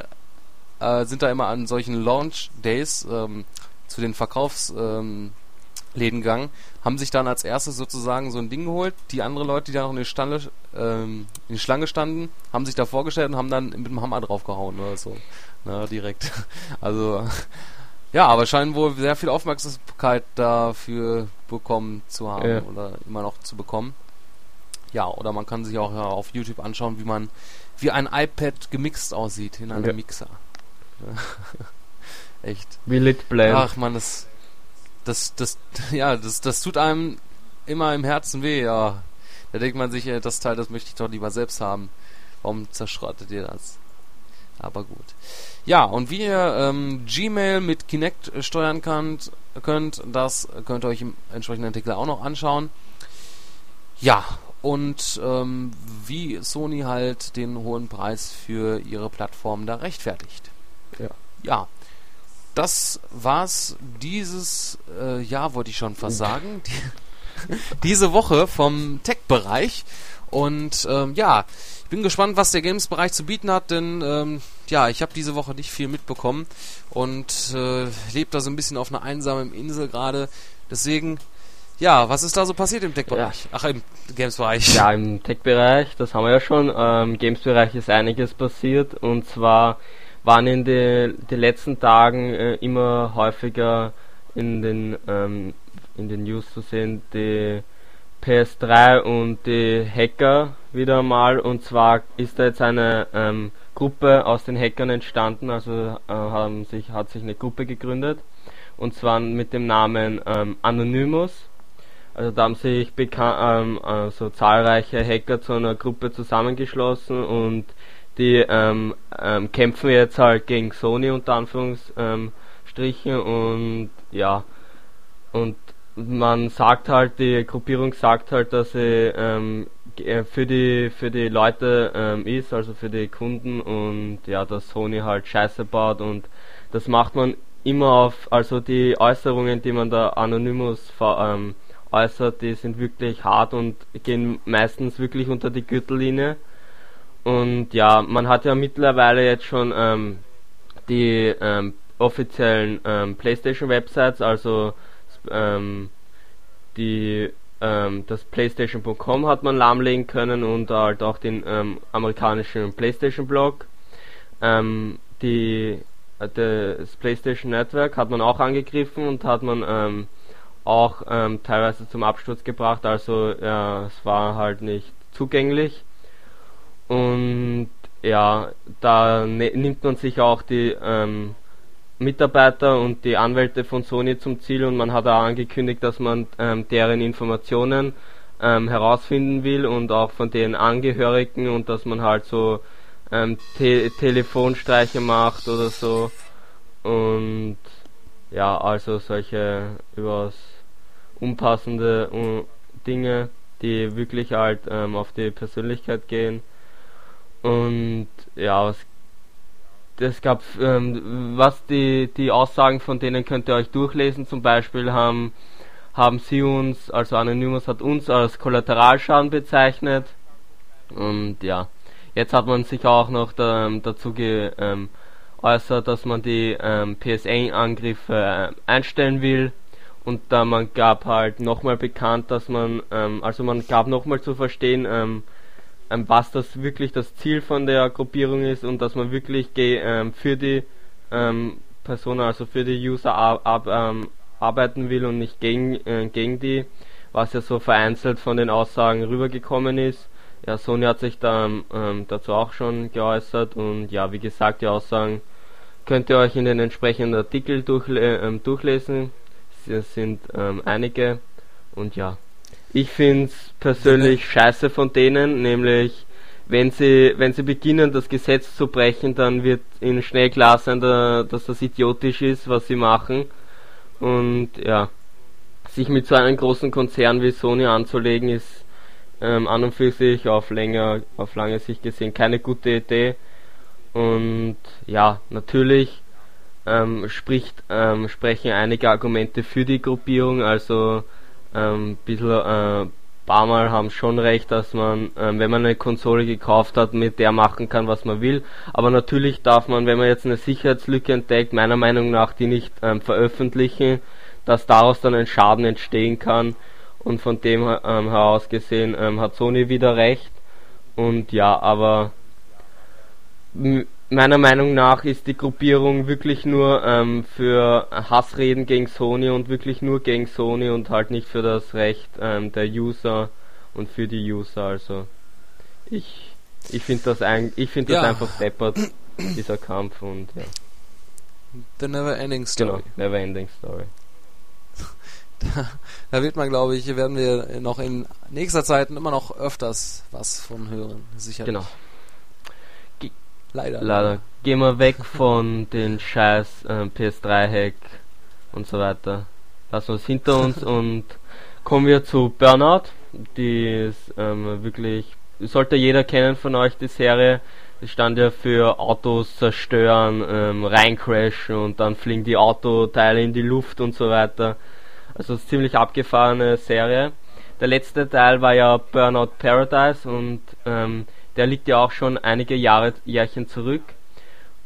äh, sind da immer an solchen Launch Days ähm, zu den Verkaufsläden ähm, gegangen, haben sich dann als erstes sozusagen so ein Ding geholt. Die anderen Leute, die da noch in die, Stande, ähm, in die Schlange standen, haben sich da vorgestellt und haben dann mit dem Hammer draufgehauen oder so. Na, direkt. Also, ja, aber scheinen wohl sehr viel Aufmerksamkeit dafür bekommen zu haben ja. oder immer noch zu bekommen. Ja, oder man kann sich auch ja, auf YouTube anschauen, wie man wie ein iPad gemixt aussieht in einem ja. Mixer. Echt. Wie Lit. Ach man, das, das, das, ja, das, das tut einem immer im Herzen weh, ja. Da denkt man sich, das Teil, das möchte ich doch lieber selbst haben. Warum zerschrottet ihr das? Aber gut. Ja, und wie ihr ähm, Gmail mit Kinect steuern könnt, könnt, das könnt ihr euch im entsprechenden Artikel auch noch anschauen. Ja, und ähm, wie Sony halt den hohen Preis für ihre Plattform da rechtfertigt. Ja. Ja. Das war's dieses äh, Jahr, wollte ich schon fast sagen. Die, diese Woche vom Tech-Bereich. Und ähm, ja, ich bin gespannt, was der Games-Bereich zu bieten hat, denn ähm, ja, ich habe diese Woche nicht viel mitbekommen und äh, lebe da so ein bisschen auf einer einsamen Insel gerade. Deswegen ja, was ist da so passiert im Tech-Bereich? Ja. Ach, im Games-Bereich. Ja, im Tech-Bereich, das haben wir ja schon. Ähm, Games-Bereich ist einiges passiert und zwar waren in den die letzten Tagen äh, immer häufiger in den ähm, in den News zu sehen die PS3 und die Hacker wieder mal und zwar ist da jetzt eine ähm, Gruppe aus den Hackern entstanden, also äh, haben sich, hat sich eine Gruppe gegründet und zwar mit dem Namen ähm, Anonymous. Also da haben sich ähm, also zahlreiche Hacker zu einer Gruppe zusammengeschlossen und die ähm, ähm, kämpfen jetzt halt gegen Sony unter Anführungsstrichen und ja und man sagt halt, die Gruppierung sagt halt, dass sie ähm, äh, für die für die Leute ähm, ist, also für die Kunden und ja, dass Sony halt Scheiße baut und das macht man immer auf, also die Äußerungen, die man da Anonymous ähm, äußert, die sind wirklich hart und gehen meistens wirklich unter die Gürtellinie. Und ja, man hat ja mittlerweile jetzt schon ähm, die ähm, offiziellen ähm, PlayStation Websites, also ähm, die ähm, das PlayStation.com hat man lahmlegen können und halt auch den ähm, amerikanischen PlayStation Blog. Ähm, die, äh, das PlayStation Network hat man auch angegriffen und hat man auch teilweise zum Absturz gebracht, also ja, es war halt nicht zugänglich. Und ja, da ne nimmt man sich auch die ähm, Mitarbeiter und die Anwälte von Sony zum Ziel und man hat auch angekündigt, dass man ähm, deren Informationen ähm, herausfinden will und auch von den Angehörigen und dass man halt so ähm, Te Telefonstreiche macht oder so. Und ja, also solche übers unpassende uh, Dinge, die wirklich halt ähm, auf die Persönlichkeit gehen und ja, was es gab, ähm, was die, die Aussagen von denen könnt ihr euch durchlesen. Zum Beispiel haben, haben sie uns, also Anonymous hat uns als Kollateralschaden bezeichnet. Und ja, jetzt hat man sich auch noch da, dazu geäußert, ähm, dass man die ähm, PSA-Angriffe äh, einstellen will. Und da man gab halt nochmal bekannt, dass man, ähm, also man gab nochmal zu verstehen, ähm, ähm, was das wirklich das Ziel von der Gruppierung ist und dass man wirklich ähm, für die ähm, Personen, also für die User ähm, arbeiten will und nicht gegen, äh, gegen die, was ja so vereinzelt von den Aussagen rübergekommen ist. Ja, Sony hat sich da ähm, dazu auch schon geäußert und ja, wie gesagt, die Aussagen könnt ihr euch in den entsprechenden Artikel durchle ähm, durchlesen. Es sind ähm, einige und ja, ich finde es persönlich scheiße von denen, nämlich wenn sie, wenn sie beginnen, das Gesetz zu brechen, dann wird ihnen schnell klar sein, dass das idiotisch ist, was sie machen. Und ja, sich mit so einem großen Konzern wie Sony anzulegen, ist ähm, an und für sich auf länger, auf lange Sicht gesehen keine gute Idee. Und ja, natürlich ähm, spricht, ähm, sprechen einige Argumente für die Gruppierung, also ähm, bisschen, äh, paar Mal haben schon recht, dass man, ähm, wenn man eine Konsole gekauft hat, mit der machen kann, was man will. Aber natürlich darf man, wenn man jetzt eine Sicherheitslücke entdeckt, meiner Meinung nach die nicht ähm, veröffentlichen, dass daraus dann ein Schaden entstehen kann. Und von dem ähm, heraus gesehen ähm, hat Sony wieder recht. Und ja, aber meiner Meinung nach ist die Gruppierung wirklich nur ähm, für Hassreden gegen Sony und wirklich nur gegen Sony und halt nicht für das Recht ähm, der User und für die User. Also ich ich finde das ein, ich finde ja. das einfach deppert dieser Kampf und ja. The Never Ending Story. Genau, Never Ending Story. Da, da wird man, glaube ich, werden wir noch in nächster Zeit immer noch öfters was von hören. Sicherlich. Genau. Leider. Leider. Gehen wir weg von den scheiß äh, PS3-Hack und so weiter. Lassen wir es hinter uns und kommen wir zu Burnout. Die ist ähm, wirklich, sollte jeder kennen von euch, die Serie. Die stand ja für Autos zerstören, ähm, reincrashen und dann fliegen die Autoteile in die Luft und so weiter. Also ziemlich abgefahrene Serie. Der letzte Teil war ja Burnout Paradise und ähm, der liegt ja auch schon einige Jahre, Jährchen zurück.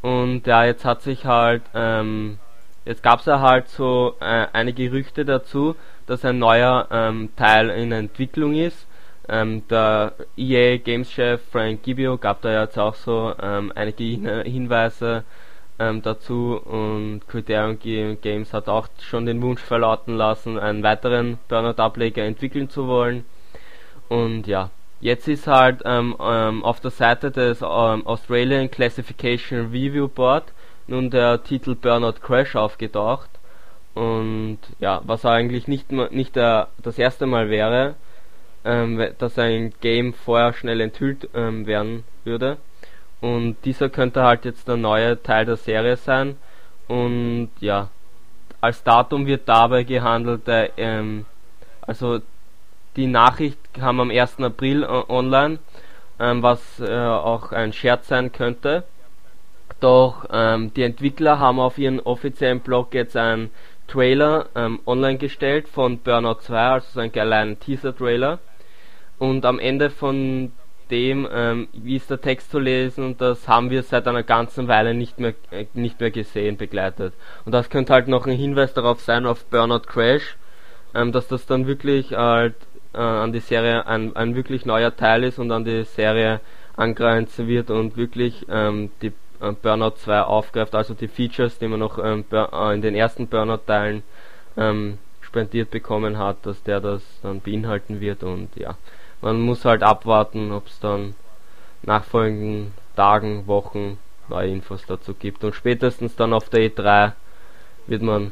Und ja, jetzt hat sich halt, ähm, jetzt gab es ja halt so äh, einige Gerüchte dazu, dass ein neuer ähm, Teil in Entwicklung ist. Ähm, der EA Games Chef Frank Gibio gab da jetzt auch so ähm, einige Hinweise ähm, dazu und Criterion Games hat auch schon den Wunsch verlauten lassen, einen weiteren Burnout Ableger entwickeln zu wollen. Und ja, Jetzt ist halt ähm, ähm, auf der Seite des ähm, Australian Classification Review Board nun der Titel Burnout Crash aufgetaucht. Und ja, was eigentlich nicht, nicht der, das erste Mal wäre, ähm, dass ein Game vorher schnell enthüllt ähm, werden würde. Und dieser könnte halt jetzt der neue Teil der Serie sein. Und ja, als Datum wird dabei gehandelt, äh, ähm, also die Nachricht kam am 1. April äh, online, ähm, was äh, auch ein Scherz sein könnte. Doch ähm, die Entwickler haben auf ihren offiziellen Blog jetzt einen Trailer ähm, online gestellt von Burnout 2, also so einen kleinen Teaser-Trailer. Und am Ende von dem, ähm, wie ist der Text zu lesen das haben wir seit einer ganzen Weile nicht mehr, äh, nicht mehr gesehen, begleitet. Und das könnte halt noch ein Hinweis darauf sein, auf Burnout Crash, ähm, dass das dann wirklich halt äh, an die Serie ein, ein wirklich neuer Teil ist und an die Serie angrenzen wird und wirklich ähm, die äh, Burnout 2 aufgreift, also die Features, die man noch ähm, äh, in den ersten Burnout-Teilen ähm, spendiert bekommen hat, dass der das dann beinhalten wird und ja, man muss halt abwarten, ob es dann nachfolgenden Tagen, Wochen neue Infos dazu gibt und spätestens dann auf der E3 wird man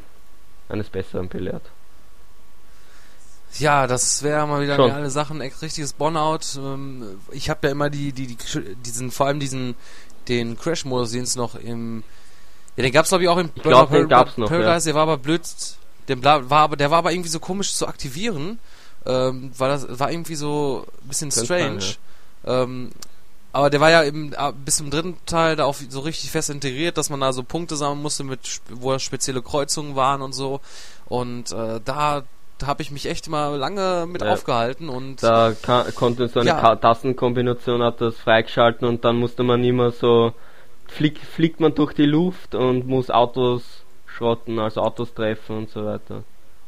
eines Besseren belehrt. Ja, das wäre mal wieder Schon. eine Sache, ein richtiges Burnout. Ähm, ich habe ja immer die, die, die, diesen, vor allem diesen, den Crash-Modus, den es noch im, ja, den gab's glaube ich auch im ich glaub, den gab's noch, Paradise, der war aber blöd, der war aber, der war aber irgendwie so komisch zu aktivieren, ähm, weil das war irgendwie so ein bisschen strange. Sein, ja. ähm, aber der war ja eben bis zum dritten Teil da auch so richtig fest integriert, dass man da so Punkte sammeln musste, mit wo spezielle Kreuzungen waren und so. Und äh, da da habe ich mich echt immer lange mit ja. aufgehalten und da konnte so eine ja. Tastenkombination hat das freigeschalten und dann musste man immer so fliegt, fliegt man durch die Luft und muss Autos schrotten, also Autos treffen und so weiter.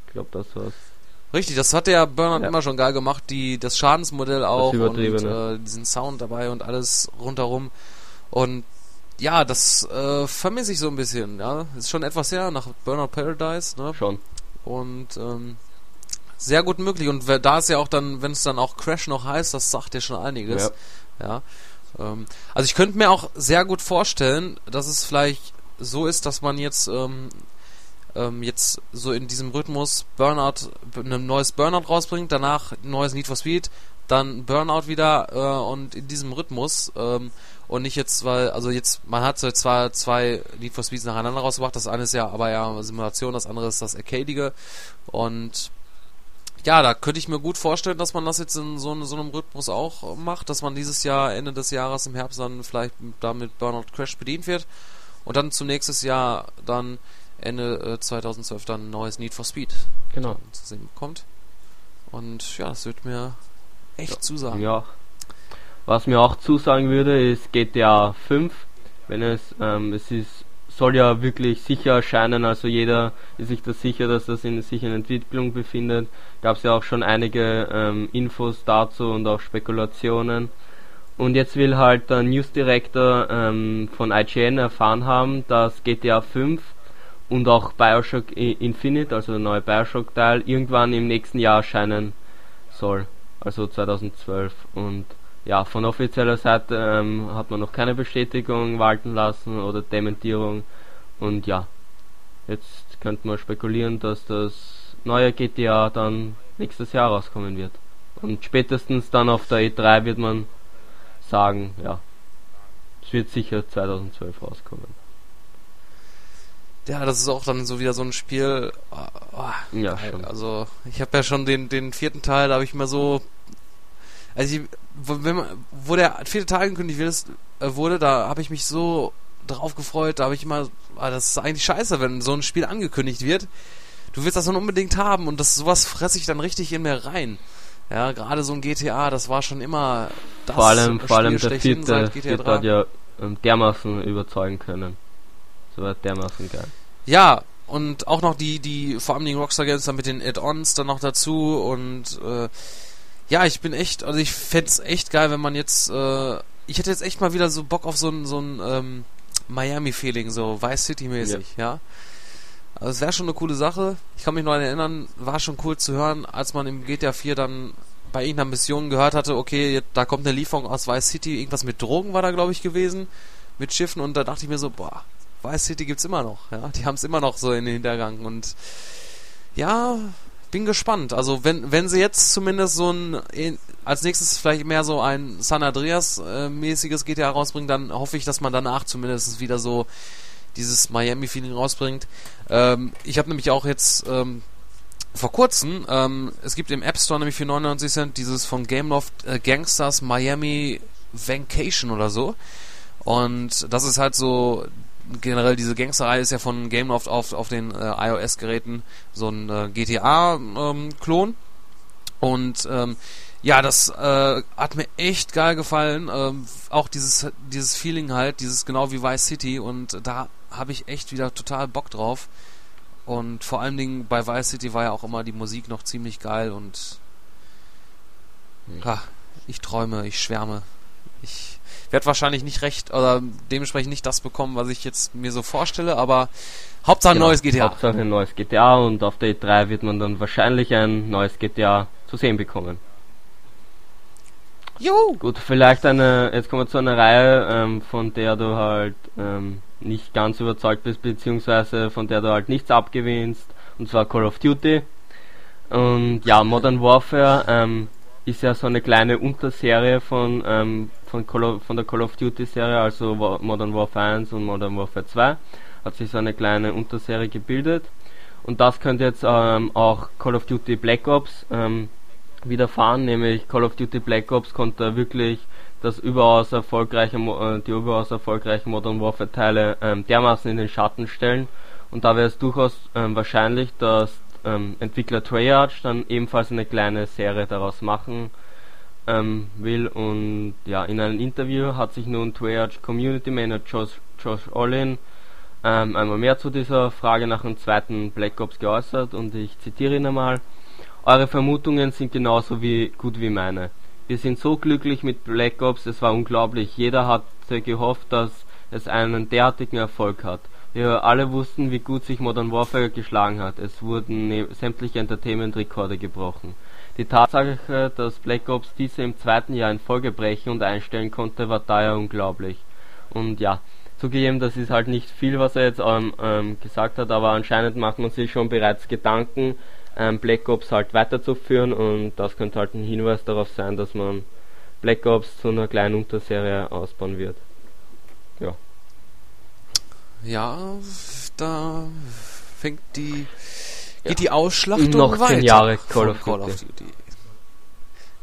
Ich glaube, das war's. Richtig, das hat der Burnout ja. immer schon geil gemacht, die das Schadensmodell auch das und äh, diesen Sound dabei und alles rundherum und ja, das äh, vermisse ich so ein bisschen, ja. Ist schon etwas her nach Burnout Paradise, ne? Schon. Und ähm, sehr gut möglich. Und da ist ja auch dann, wenn es dann auch Crash noch heißt, das sagt ja schon einiges. Ja. ja. Ähm, also ich könnte mir auch sehr gut vorstellen, dass es vielleicht so ist, dass man jetzt ähm, ähm, jetzt so in diesem Rhythmus Burnout, ein neues Burnout rausbringt, danach ein neues Need for Speed, dann Burnout wieder äh, und in diesem Rhythmus ähm, und nicht jetzt, weil, also jetzt, man hat zwar zwei Need for Speeds nacheinander rausgebracht, das eine ist ja aber ja Simulation, das andere ist das Arcadige und ja, da könnte ich mir gut vorstellen, dass man das jetzt in so, so, einem Rhythmus auch macht, dass man dieses Jahr, Ende des Jahres im Herbst dann vielleicht damit Burnout Crash bedient wird und dann zum nächsten Jahr dann Ende äh, 2012 dann ein neues Need for Speed genau. zu sehen bekommt. Und ja, das wird mir echt ja. zusagen. Ja. Was mir auch zusagen würde, ist GTA 5. Wenn es, ähm, es ist soll ja wirklich sicher erscheinen, also jeder ist sich da sicher, dass das in sich in Entwicklung befindet. Gab es ja auch schon einige ähm, Infos dazu und auch Spekulationen. Und jetzt will halt der News Director ähm, von IGN erfahren haben, dass GTA 5 und auch Bioshock Infinite, also der neue Bioshock Teil, irgendwann im nächsten Jahr erscheinen soll. Also 2012. Und ja, von offizieller Seite ähm, hat man noch keine Bestätigung walten lassen oder Dementierung. Und ja, jetzt könnte man spekulieren, dass das neue GTA dann nächstes Jahr rauskommen wird. Und spätestens dann auf der E3 wird man sagen, ja, es wird sicher 2012 rauskommen. Ja, das ist auch dann so wieder so ein Spiel. Oh, oh, ja, schon. Also ich habe ja schon den den vierten Teil, da habe ich mir so also ich, wo, wenn man, wo der vierte Teil angekündigt äh, wurde, da habe ich mich so drauf gefreut, da habe ich immer, ah, das ist eigentlich scheiße, wenn so ein Spiel angekündigt wird. Du willst das dann unbedingt haben und das sowas fresse ich dann richtig in mir rein. Ja, gerade so ein GTA, das war schon immer das Vor allem, vor allem der vierte, vierte hat ja ähm, dermaßen überzeugen können. So war dermaßen geil. Ja, und auch noch die, die, vor allem die Rockstar Games dann mit den Add-ons dann noch dazu und äh, ja, ich bin echt, also ich fände echt geil, wenn man jetzt, äh, ich hätte jetzt echt mal wieder so Bock auf so ein, so ein ähm, Miami-Feeling, so Vice City-mäßig, ja. ja. Also es wäre schon eine coole Sache. Ich kann mich noch erinnern, war schon cool zu hören, als man im GTA 4 dann bei irgendeiner Mission gehört hatte, okay, da kommt eine Lieferung aus Vice City, irgendwas mit Drogen war da, glaube ich, gewesen, mit Schiffen und da dachte ich mir so, boah, Vice City gibt's immer noch, ja, die haben es immer noch so in den Hintergang und ja, bin gespannt. Also wenn wenn sie jetzt zumindest so ein als nächstes vielleicht mehr so ein San Andreas äh, mäßiges GTA rausbringen, dann hoffe ich, dass man danach zumindest wieder so dieses Miami Feeling rausbringt. Ähm, ich habe nämlich auch jetzt ähm, vor kurzem, ähm, es gibt im App Store nämlich für 99 Cent dieses von Gameloft äh, Gangsters Miami Vacation oder so. Und das ist halt so, generell diese Gangsterei ist ja von Gameloft auf, auf den äh, iOS-Geräten so ein äh, GTA-Klon. Ähm, Und ähm, ja, das äh, hat mir echt geil gefallen. Ähm, auch dieses, dieses Feeling halt, dieses genau wie Vice City. Und da habe ich echt wieder total Bock drauf. Und vor allen Dingen bei Vice City war ja auch immer die Musik noch ziemlich geil und ha, ich träume, ich schwärme. Ich werde wahrscheinlich nicht recht oder dementsprechend nicht das bekommen, was ich jetzt mir so vorstelle, aber Hauptsache genau, neues GTA. Hauptsache ein neues GTA und auf der E3 wird man dann wahrscheinlich ein neues GTA zu sehen bekommen. Jo. Gut, vielleicht eine, jetzt kommen wir zu einer Reihe, ähm, von der du halt ähm, nicht ganz überzeugt bist, beziehungsweise von der du halt nichts abgewinnst, und zwar Call of Duty. Und ja, Modern Warfare ähm, ist ja so eine kleine Unterserie von, ähm, von, of, von der Call of Duty Serie, also Modern Warfare 1 und Modern Warfare 2. Hat sich so eine kleine Unterserie gebildet. Und das könnte jetzt ähm, auch Call of Duty Black Ops ähm, widerfahren, nämlich Call of Duty Black Ops konnte wirklich das überaus erfolgreiche, äh, die überaus erfolgreichen Modern Warfare Teile ähm, dermaßen in den Schatten stellen. Und da wäre es durchaus ähm, wahrscheinlich, dass ähm, Entwickler Treyarch dann ebenfalls eine kleine Serie daraus machen ähm, will. Und ja, in einem Interview hat sich nun Treyarch Community Manager Josh, Josh Olin ähm, einmal mehr zu dieser Frage nach dem zweiten Black Ops geäußert und ich zitiere ihn einmal. Eure Vermutungen sind genauso wie gut wie meine. Wir sind so glücklich mit Black Ops, es war unglaublich. Jeder hatte gehofft, dass es einen derartigen Erfolg hat. Wir alle wussten, wie gut sich Modern Warfare geschlagen hat. Es wurden ne sämtliche Entertainment-Rekorde gebrochen. Die Tatsache, dass Black Ops diese im zweiten Jahr in Folge brechen und einstellen konnte, war daher unglaublich. Und ja, zugegeben, das ist halt nicht viel, was er jetzt ähm, ähm, gesagt hat, aber anscheinend macht man sich schon bereits Gedanken, ähm, Black Ops halt weiterzuführen und das könnte halt ein Hinweis darauf sein, dass man Black Ops zu einer kleinen Unterserie ausbauen wird. Ja. Ja, da fängt die geht ja. die Ausschlachtung Noch weiter. zehn Jahre Call, of, Call of Duty.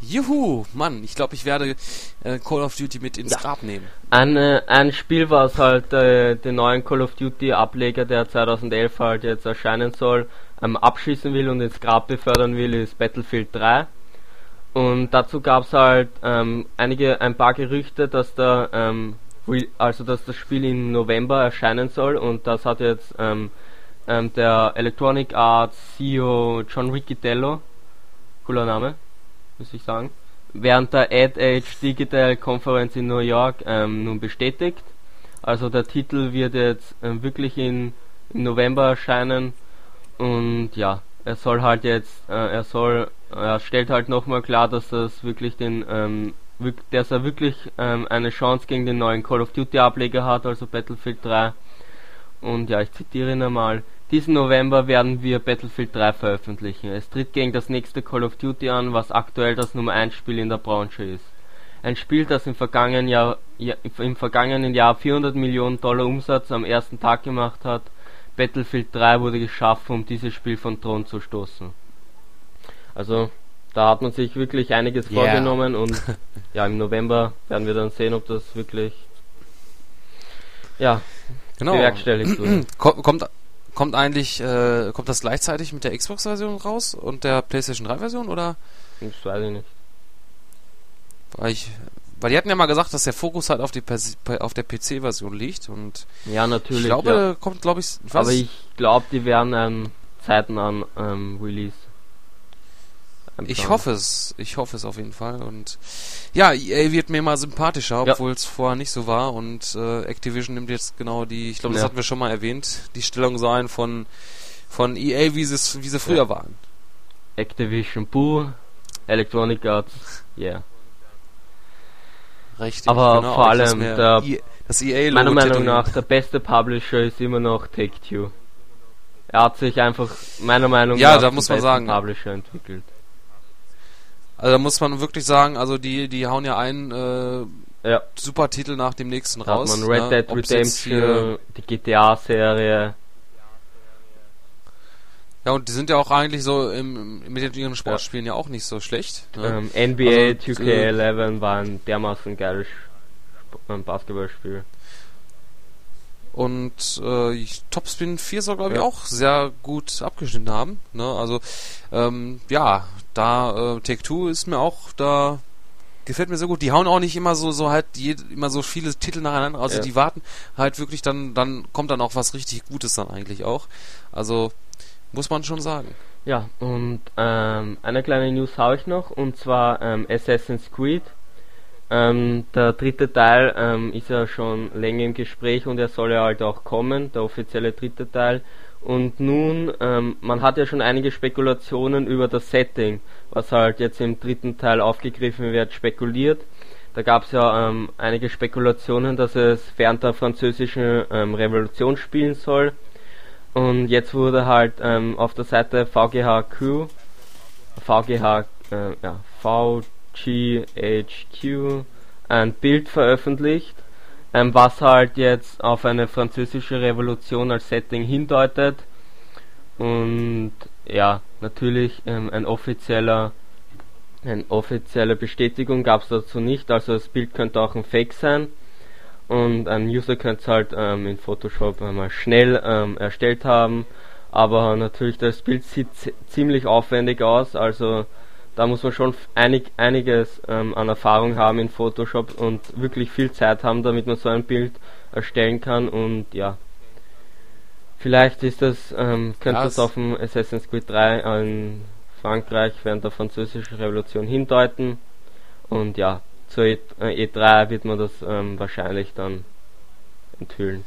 Juhu, Mann, ich glaube, ich werde äh, Call of Duty mit ins ja. Grab nehmen. Ein, äh, ein Spiel, was halt äh, den neuen Call of Duty Ableger, der 2011 halt jetzt erscheinen soll, ähm, abschießen will und ins Grab befördern will, ist Battlefield 3. Und dazu gab es halt ähm, einige, ein paar Gerüchte, dass da, ähm, also dass das Spiel im November erscheinen soll und das hat jetzt ähm, ähm, der Electronic Arts CEO John Riccitello, cooler Name, muss ich sagen, während der Ad Age Digital Conference in New York ähm, nun bestätigt. Also der Titel wird jetzt ähm, wirklich in, im November erscheinen und ja, er soll halt jetzt, äh, er soll, er stellt halt nochmal klar, dass das wirklich den, ähm, dass er wirklich ähm, eine Chance gegen den neuen Call of Duty Ableger hat, also Battlefield 3. Und ja, ich zitiere ihn einmal. Diesen November werden wir Battlefield 3 veröffentlichen. Es tritt gegen das nächste Call of Duty an, was aktuell das Nummer 1 Spiel in der Branche ist. Ein Spiel, das im vergangenen Jahr, ja, im vergangenen Jahr 400 Millionen Dollar Umsatz am ersten Tag gemacht hat, Battlefield 3 wurde geschaffen, um dieses Spiel von Thron zu stoßen. Also, da hat man sich wirklich einiges yeah. vorgenommen und ja, im November werden wir dann sehen, ob das wirklich ja, genau. bewerkstelligt wird. Kommt, kommt eigentlich, äh, kommt das gleichzeitig mit der Xbox-Version raus und der PlayStation 3-Version oder? Das weiß ich nicht. Weil ich weil die hatten ja mal gesagt, dass der Fokus halt auf, die auf der PC-Version liegt und ja natürlich. Ich glaube, ja. kommt glaube ich. Aber ich glaube, die werden ähm, Zeiten an ähm, Release. Ich hoffe es, ich hoffe es auf jeden Fall und ja, EA wird mir mal sympathischer, obwohl es vorher nicht so war und äh, Activision nimmt jetzt genau die, ich glaube, das ja. hatten wir schon mal erwähnt, die Stellung so ein von von EA, wie sie wie sie früher ja. waren. Activision Boo, Electronic Arts, yeah. Richtig, Aber genau, vor das allem der- I- das EA Meiner Meinung nach der beste Publisher ist immer noch Take-Two. Er hat sich einfach, meiner Meinung Ja, nach, da muss man sagen. Publisher entwickelt. Also da muss man wirklich sagen, also die die hauen ja einen äh, Ja, super Titel nach dem nächsten da hat raus. man Red ne? Dead Redemption, die GTA-Serie, Ja, und die sind ja auch eigentlich so im, mit ihren Sportspielen ja. auch nicht so schlecht. Ne? ähm, NBA Also, 2K11 war ein dermaßen geiles Sp Basketballspiel. Und äh, Topspin 4 soll, glaube ich, Ja. auch sehr gut abgeschnitten haben. Ne? Also, ähm, ja, da äh, Take-Two ist mir auch da gefällt mir sehr gut. Die hauen auch nicht immer so so halt je, immer so viele Titel nacheinander. Also Ja. die warten halt wirklich dann dann kommt dann auch was richtig Gutes dann eigentlich auch. Also muss man schon sagen. Ja, und ähm, eine kleine News habe ich noch, und zwar ähm, Assassin's Creed. Ähm, der dritte Teil ähm, ist ja schon länger im Gespräch und er soll ja halt auch kommen, der offizielle dritte Teil. Und nun, ähm, man hat ja schon einige Spekulationen über das Setting, was halt jetzt im dritten Teil aufgegriffen wird, spekuliert. Da gab es ja ähm, einige Spekulationen, dass es während der französischen ähm, Revolution spielen soll. Und jetzt wurde halt ähm, auf der Seite VGHQ, VGH, äh, ja, VGHQ ein Bild veröffentlicht, ähm, was halt jetzt auf eine französische Revolution als Setting hindeutet. Und ja, natürlich ähm, ein offizieller, eine offizielle Bestätigung gab es dazu nicht, also das Bild könnte auch ein Fake sein. Und ein User könnte es halt ähm, in Photoshop einmal schnell ähm, erstellt haben. Aber natürlich, das Bild sieht zi- ziemlich aufwendig aus. Also da muss man schon einig, einiges ähm, an Erfahrung haben in Photoshop und wirklich viel Zeit haben, damit man so ein Bild erstellen kann. Und ja, vielleicht ist das, ähm, könnte das auf dem Assassin's Creed 3 in Frankreich während der französischen Revolution hindeuten. Und ja, zur E- äh, E3 wird man das ähm, wahrscheinlich dann enthüllen.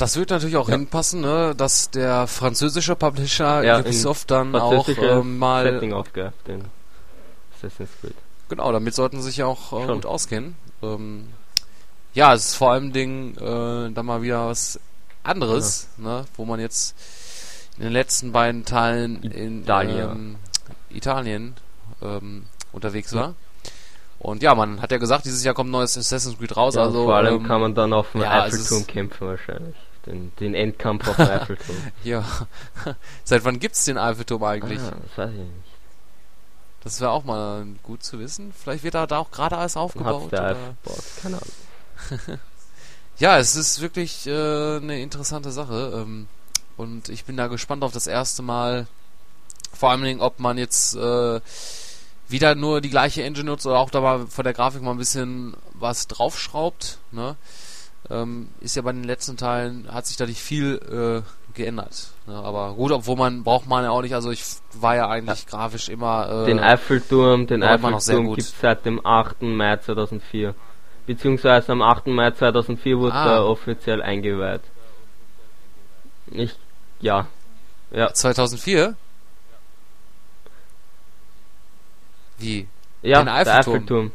Das wird natürlich auch Ja. hinpassen, ne, dass der französische Publisher Ja, Ubisoft dann auch ähm, mal Setting aufgreift in Assassin's Creed. Genau, damit sollten sie sich ja auch äh, gut auskennen. Ähm, ja, es ist vor allem Ding äh, dann mal wieder was anderes, ne, wo man jetzt in den letzten beiden Teilen in Italia. ähm, Italien ähm, unterwegs war. Und ja, man hat ja gesagt, dieses Jahr kommt ein neues Assassin's Creed raus, Ja, also vor allem ähm, kann man dann auf dem ja, Eiffelturm kämpfen wahrscheinlich. Den, den Endkampf auf dem Eiffelturm. ja. Seit wann gibt's den Eiffelturm eigentlich? Ah, das weiß ich nicht. Das wäre auch mal gut zu wissen. Vielleicht wird da, da auch gerade alles aufgebaut. der oder? aufgebaut? Keine Ahnung. Ja, es ist wirklich äh, eine interessante Sache. Ähm, und ich bin da gespannt auf das erste Mal. Vor allen Dingen, ob man jetzt äh, wieder nur die gleiche Engine nutzt oder auch da mal von der Grafik mal ein bisschen was draufschraubt. Ne? Ähm, ist ja bei den letzten Teilen, hat sich da nicht viel äh, geändert. Ne? Aber gut, obwohl man braucht man ja auch nicht. Also ich war ja eigentlich grafisch immer... Äh, Den Eiffelturm, den Eiffelturm gut. gibt's seit dem 8. Mai 2004. Beziehungsweise am 8. Mai 2004 wurde Ah. er offiziell eingeweiht. Ich, ja. Ja. 2004? Wie? Ja, Den der Eiffelturm.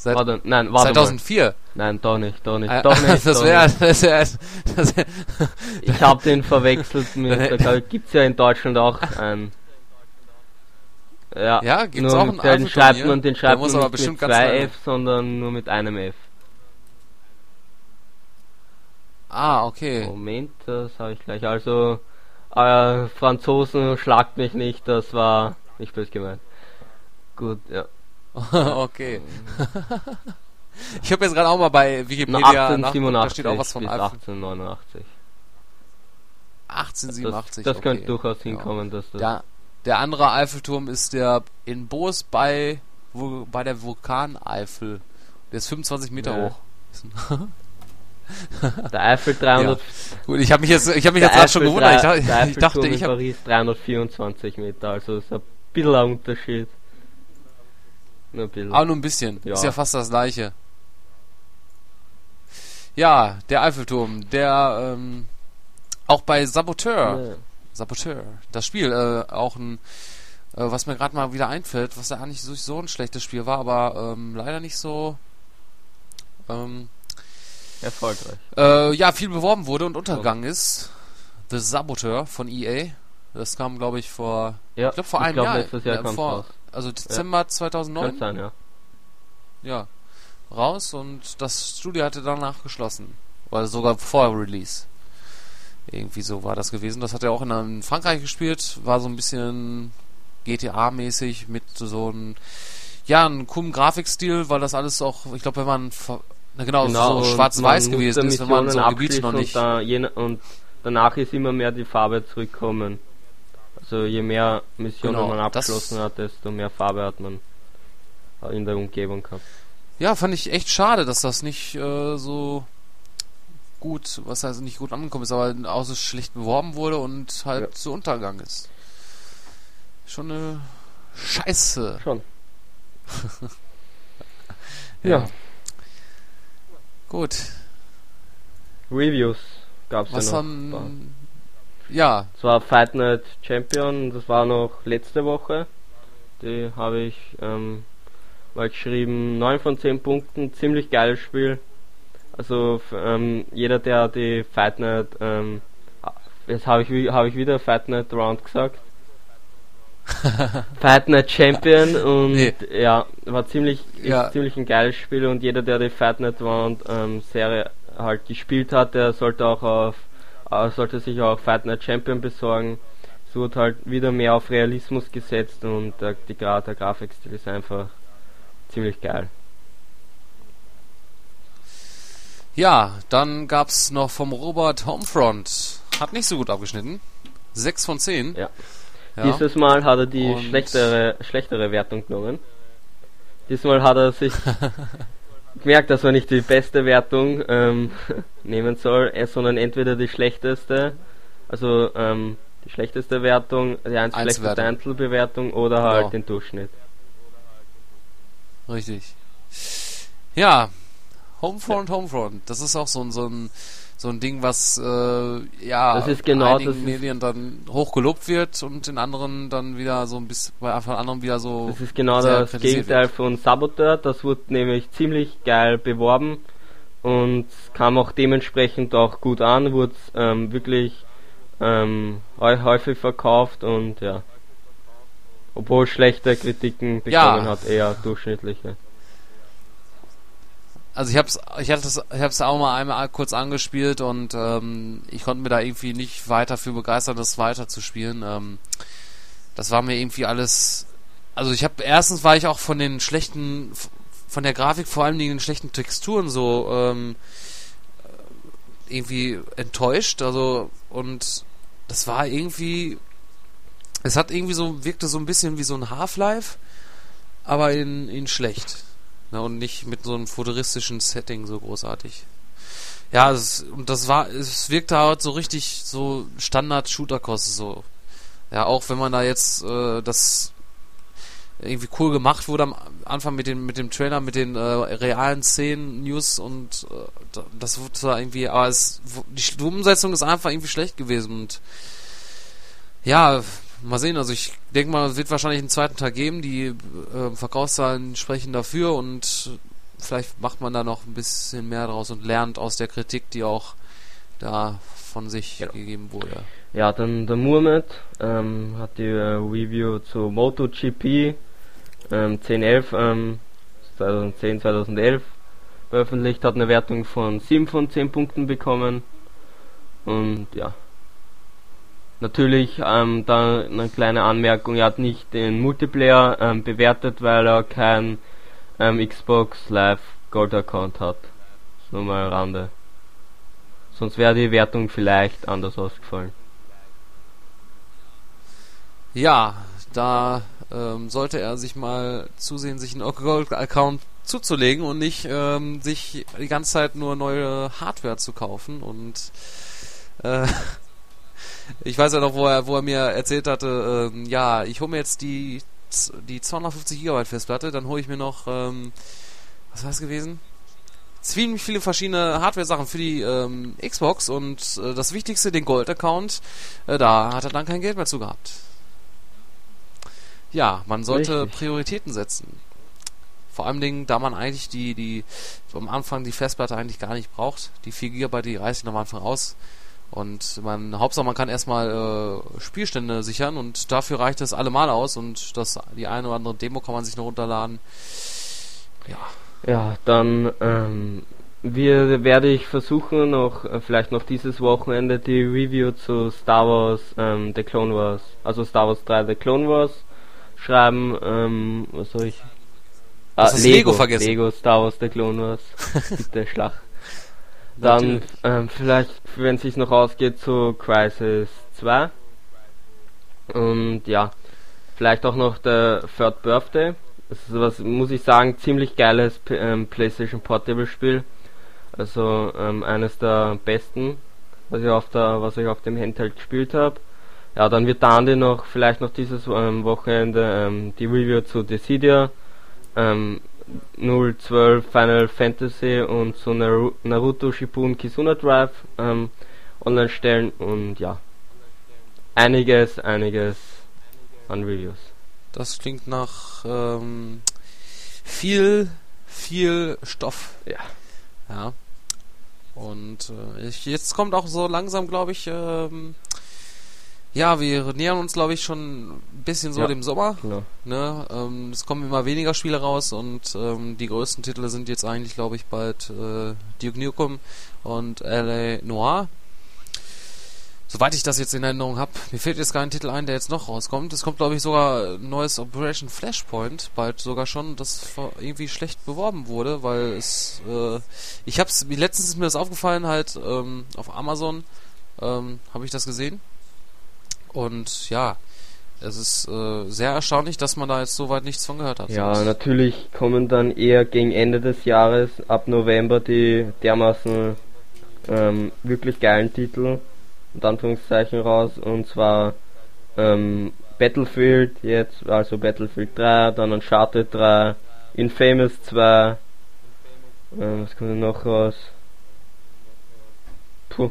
Seit Warte, nein, warte 2004? mal. Nein, doch nicht, doch nicht, Äh, doch nicht. das wäre, das wäre, das wär, Ich habe den verwechselt mit, da gibt's ja in Deutschland auch einen. Ja, Ja, gibt's nur auch einen den schreibt man, den schreibt man nicht mit zwei F, sondern nur mit einem F. ah, okay. Moment, das habe ich gleich. Also, äh, Franzosen schlagt mich nicht, das war nicht böse gemeint. Gut, ja. okay. ich habe jetzt gerade auch mal bei Wikipedia nachgeguckt, da 1887 steht auch was von bis Eiffel. 1889. 1887. Das, das könnte okay. durchaus hinkommen, dass das. Der, der andere Eiffelturm ist der in Boos bei, wo, bei der Vulkaneifel. Der ist 25 Meter Ja. hoch. Der Eiffel 300. Gut, ich habe mich jetzt, ich habe mich jetzt gerade schon gewundert. Ich dachte, der ich, dachte, Eiffelturm ich in habe Paris 324 Meter, also ist ein bisschen ein Unterschied. Ein bisschen. Aber nur ein bisschen. Ja. Ist ja fast das gleiche. Ja, der Eiffelturm, der ähm, auch bei Saboteur Ja. Saboteur. Das Spiel, äh, auch ein, äh, was mir gerade mal wieder einfällt, was ja eigentlich so, so ein schlechtes Spiel war, aber ähm, leider nicht so ähm, erfolgreich. Äh, ja, viel beworben wurde und untergegangen oh. ist. The Saboteur von EA. Das kam, glaube ich, vor, ja, ich glaube vor einem glaub, Jahr. Letztes Jahr ja, vor, also Dezember ja. 2009. Sein, ja. ja. Raus und das Studio hatte danach geschlossen. Oder sogar vor Release. Irgendwie so war das gewesen. Das hat er auch in, Frankreich gespielt. War so ein bisschen GTA-mäßig mit so einem, ja, einem coolen Grafikstil, weil das alles auch, ich glaube, wenn man, na genau, genau so schwarz-weiß gewesen ist, wenn man so Gebiete noch nicht. Und, da, und danach ist immer mehr die Farbe zurückkommen. Also je mehr Missionen genau, man abgeschlossen hat, desto mehr Farbe hat man in der Umgebung gehabt. Ja, fand ich echt schade, dass das nicht äh, so gut, was heißt nicht gut angekommen ist, aber auch so schlecht beworben wurde und halt ja. zu Untergang ist. Schon eine Scheiße. Schon. ja. ja. Gut. Reviews gab's was ja noch. Haben, ja. Das war Fight Night Champion, das war noch letzte Woche. Die habe ich ähm, mal geschrieben, 9 von 10 Punkten, ziemlich geiles Spiel. Also ähm, jeder, der die Fight Night, ähm, jetzt habe ich, hab ich wieder Fight Night Round gesagt. Fight Night Champion und nee. ja, war ziemlich, ja. ziemlich ein geiles Spiel und jeder, der die Fight Night Round ähm, Serie halt gespielt hat, der sollte auch auf, äh, sollte sich auch Fight Night Champion besorgen. Es wurde halt wieder mehr auf Realismus gesetzt und äh, die, der Grafikstil ist einfach ziemlich geil. Ja, dann gab's noch vom Robert Homefront. Hat nicht so gut abgeschnitten. 6 von 10. Ja. ja. Dieses Mal hat er die schlechtere, schlechtere Wertung genommen. Diesmal hat er sich gemerkt, dass er nicht die beste Wertung ähm, nehmen soll, äh, sondern entweder die schlechteste, also ähm, die schlechteste Wertung, die eins schlechteste Einzelbewertung oder halt genau. den Durchschnitt. Richtig. Ja, Homefront, ja. Homefront. Das ist auch so ein, so ein, so ein Ding, was äh, ja das ist genau, in einigen Medien dann hochgelobt wird und in anderen dann wieder so ein bisschen, bei anderen wieder so. Das ist genau das Gegenteil wird. von Saboteur. Das wurde nämlich ziemlich geil beworben und kam auch dementsprechend auch gut an, wurde ähm, wirklich ähm, häufig verkauft und ja. Obwohl schlechte Kritiken bekommen ja. hat, eher durchschnittliche. Also ich hab's, ich hatte das, ich hab's auch mal einmal kurz angespielt und ähm, ich konnte mir da irgendwie nicht weiter für begeistern, das weiter zu spielen. Ähm, das war mir irgendwie alles. Also ich habe erstens war ich auch von den schlechten, von der Grafik vor allem den schlechten Texturen so ähm, irgendwie enttäuscht. Also und das war irgendwie es hat irgendwie so, wirkte so ein bisschen wie so ein Half-Life, aber in, in schlecht. Ne, und nicht mit so einem futuristischen Setting so großartig. Ja, es, und das war, es wirkte halt so richtig so Standard-Shooter-Kost so. Ja, auch wenn man da jetzt äh, das irgendwie cool gemacht wurde am Anfang mit dem mit dem Trailer, mit den äh, realen Szenen, News und äh, das wurde zwar irgendwie, aber es die Umsetzung ist einfach irgendwie schlecht gewesen und ja, mal sehen. Also ich denke mal, es wird wahrscheinlich einen zweiten Tag geben. Die äh, Verkaufszahlen sprechen dafür und vielleicht macht man da noch ein bisschen mehr draus und lernt aus der Kritik, die auch da von sich ja. gegeben wurde. Ja, dann der Muhammad ähm, hat die äh, Review zu MotoGP ähm, 1011 ähm, 2010 2011 veröffentlicht, hat eine Wertung von 7 von 10 Punkten bekommen und ja, Natürlich, ähm, da eine kleine Anmerkung, er hat nicht den Multiplayer ähm, bewertet, weil er kein ähm, Xbox Live Gold Account hat. Nur mal Rande. Sonst wäre die Wertung vielleicht anders ausgefallen. Ja, da ähm, sollte er sich mal zusehen, sich einen Gold Account zuzulegen und nicht ähm, sich die ganze Zeit nur neue Hardware zu kaufen und äh, ich weiß ja noch, wo er, wo er mir erzählt hatte, ähm, ja, ich hole mir jetzt die, die 250 GB Festplatte, dann hole ich mir noch, ähm, was war es gewesen? ziemlich viele verschiedene Hardware-Sachen für die ähm, Xbox und äh, das Wichtigste, den Gold-Account, äh, da hat er dann kein Geld mehr zu gehabt. Ja, man sollte Richtig. Prioritäten setzen. Vor allem Dingen, da man eigentlich die, die, am Anfang die Festplatte eigentlich gar nicht braucht. Die 4 GB, die reißt ihn am Anfang aus. Und man, Hauptsache man kann erstmal äh, Spielstände sichern und dafür reicht es allemal aus und das, die eine oder andere Demo kann man sich noch runterladen. Ja. Ja, dann ähm, wir, werde ich versuchen, noch äh, vielleicht noch dieses Wochenende die Review zu Star Wars ähm, The Clone Wars, also Star Wars 3 The Clone Wars schreiben. Ähm, was soll ich? Ah, Lego, Lego vergessen. Lego Star Wars The Clone Wars. Bitte Schlacht. Dann ähm, vielleicht, wenn es sich noch ausgeht, zu Crisis 2. Und ja, vielleicht auch noch der Third Birthday. Das ist was, muss ich sagen, ziemlich geiles ähm, PlayStation Portable Spiel. Also ähm, eines der besten, was ich auf der, was ich auf dem Handheld gespielt habe. Ja, dann wird Dante noch vielleicht noch dieses ähm, Wochenende ähm, die Review zu Decidia ähm, 012 Final Fantasy und so Naruto Shippuden Kizuna Drive ähm, online stellen und ja, einiges, einiges an Reviews. Das klingt nach ähm, viel, viel Stoff. Ja. Ja. Und äh, ich, jetzt kommt auch so langsam, glaube ich, ähm, ja, wir nähern uns, glaube ich, schon ein bisschen so ja, dem Sommer. Genau. Ne? Ähm, es kommen immer weniger Spiele raus und ähm, die größten Titel sind jetzt eigentlich, glaube ich, bald äh, Duke Nukem und LA Noir. Soweit ich das jetzt in Erinnerung habe, mir fällt jetzt kein Titel ein, der jetzt noch rauskommt. Es kommt, glaube ich, sogar ein neues Operation Flashpoint, bald sogar schon, das irgendwie schlecht beworben wurde, weil es, äh, ich hab's, letztens ist mir das aufgefallen, halt, ähm, auf Amazon, ähm, habe ich das gesehen und ja, es ist äh, sehr erstaunlich, dass man da jetzt soweit nichts von gehört hat. Ja, natürlich kommen dann eher gegen Ende des Jahres, ab November, die dermaßen ähm, wirklich geilen Titel, und Anführungszeichen, raus. Und zwar ähm, Battlefield jetzt, also Battlefield 3, dann Uncharted 3, Infamous 2, ähm, was kommt denn noch raus? Puh,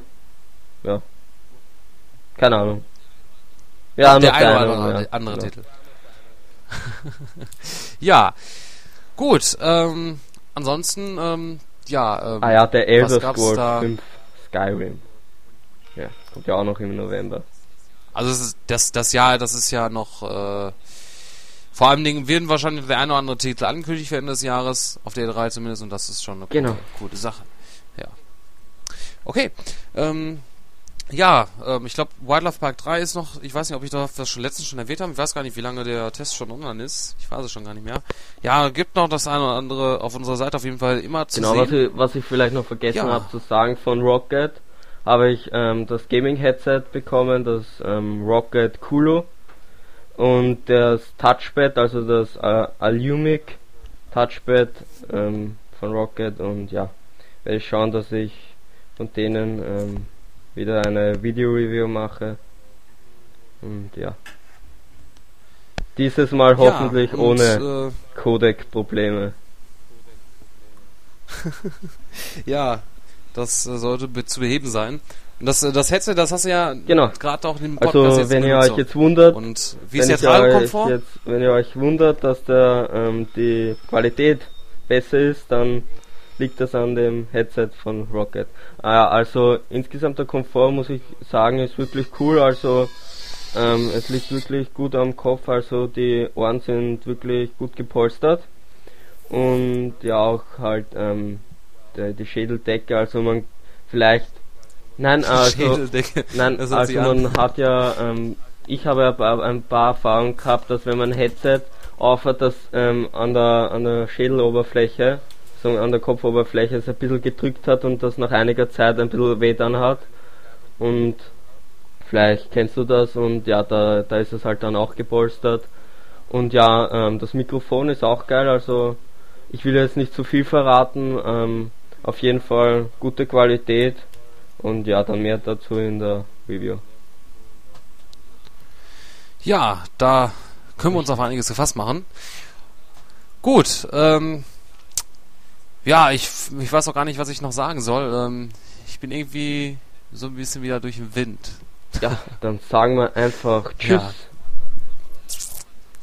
ja. Keine Ahnung. Ja, der eine oder andere, ja, andere genau. Titel. ja, gut. Ähm, ansonsten, ähm, ja. Ähm, ah ja, der Elder Scrolls 5 Skyrim. Ja, kommt ja auch noch im November. Also das, das, Jahr, das ist ja noch. Äh, vor allem Dingen werden wahrscheinlich der eine oder andere Titel angekündigt werden des Jahres, auf der 3 zumindest, und das ist schon eine genau. gute, gute Sache. Ja. Okay. Ähm, ja, ähm, ich glaube, Wildlife Park 3 ist noch, ich weiß nicht, ob ich das schon letztens schon erwähnt habe, ich weiß gar nicht, wie lange der Test schon online ist. Ich weiß es schon gar nicht mehr. Ja, gibt noch das eine oder andere auf unserer Seite auf jeden Fall immer zu genau, sehen. Genau, was, was ich vielleicht noch vergessen ja. habe zu sagen von Rocket, habe ich ähm, das Gaming-Headset bekommen, das ähm, Rocket Kulo und das Touchpad, also das äh, Alumic Touchpad ähm, von Rocket und ja, werde ich schauen, dass ich von denen ähm, wieder eine Video-Review mache. Und ja. Dieses Mal ja, hoffentlich ohne äh, Codec-Probleme. ja, das äh, sollte be zu beheben sein. Und das, äh, das Headset, das hast du ja genau. gerade auch im Podcast Also, jetzt wenn ihr euch jetzt wundert, und wie ist jetzt Radiokomfort? Jetzt, wenn ihr euch wundert, dass der, ähm, die Qualität besser ist, dann liegt das an dem Headset von Rocket. Ah, also insgesamt der Komfort muss ich sagen ist wirklich cool. Also ähm, es liegt wirklich gut am Kopf. Also die Ohren sind wirklich gut gepolstert und ja auch halt ähm, die, die Schädeldecke. Also man vielleicht nein also nein also man hat ja ähm, ich habe ein paar Erfahrungen gehabt, dass wenn man ein Headset aufhat, das ähm, an der an der Schädeloberfläche so an der Kopfoberfläche es ein bisschen gedrückt hat und das nach einiger Zeit ein bisschen weh dann hat. Und vielleicht kennst du das und ja, da, da ist es halt dann auch gepolstert. Und ja, ähm, das Mikrofon ist auch geil, also ich will jetzt nicht zu viel verraten. Ähm, auf jeden Fall gute Qualität und ja, dann mehr dazu in der Review. Ja, da können wir uns auf einiges gefasst machen. Gut, ähm, Ja, ich, ich weiß auch gar nicht, was ich noch sagen soll. Ähm, ich bin irgendwie so ein bisschen wieder durch den Wind. Ja, dann sagen wir einfach Tschüss. Ja.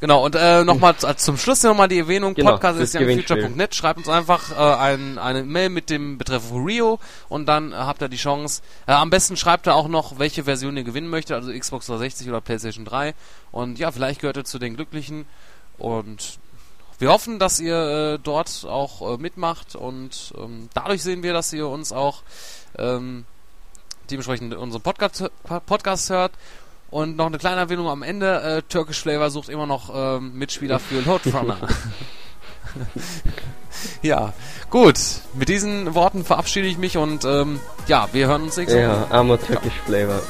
Genau, und äh, nochmal zum Schluss nochmal die Erwähnung, genau, Podcast ist ja future.net, schreibt uns einfach äh, ein, eine Mail mit dem Betreff Rio und dann äh, habt ihr die Chance. Äh, am besten schreibt ihr auch noch, welche Version ihr gewinnen möchtet, also Xbox 360 oder Playstation 3 und ja, vielleicht gehört ihr zu den Glücklichen und wir hoffen, dass ihr äh, dort auch äh, mitmacht und ähm, dadurch sehen wir, dass ihr uns auch ähm, dementsprechend unseren Podcast, Podcast hört und noch eine kleine Erwähnung am Ende. Äh, Turkish Flavor sucht immer noch ähm, Mitspieler für Loadrunner. ja, gut. Mit diesen Worten verabschiede ich mich und ähm, ja, wir hören uns nächste Woche. Ja, armer Turkish Flavor.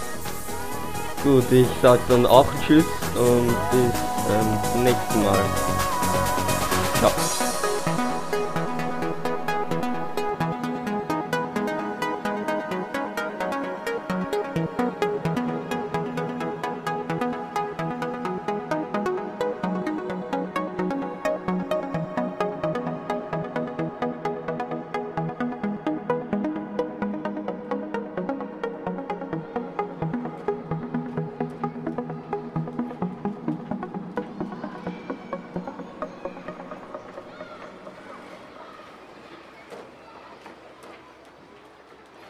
Gut, ich sag dann auch Tschüss und bis ähm, zum nächsten Mal.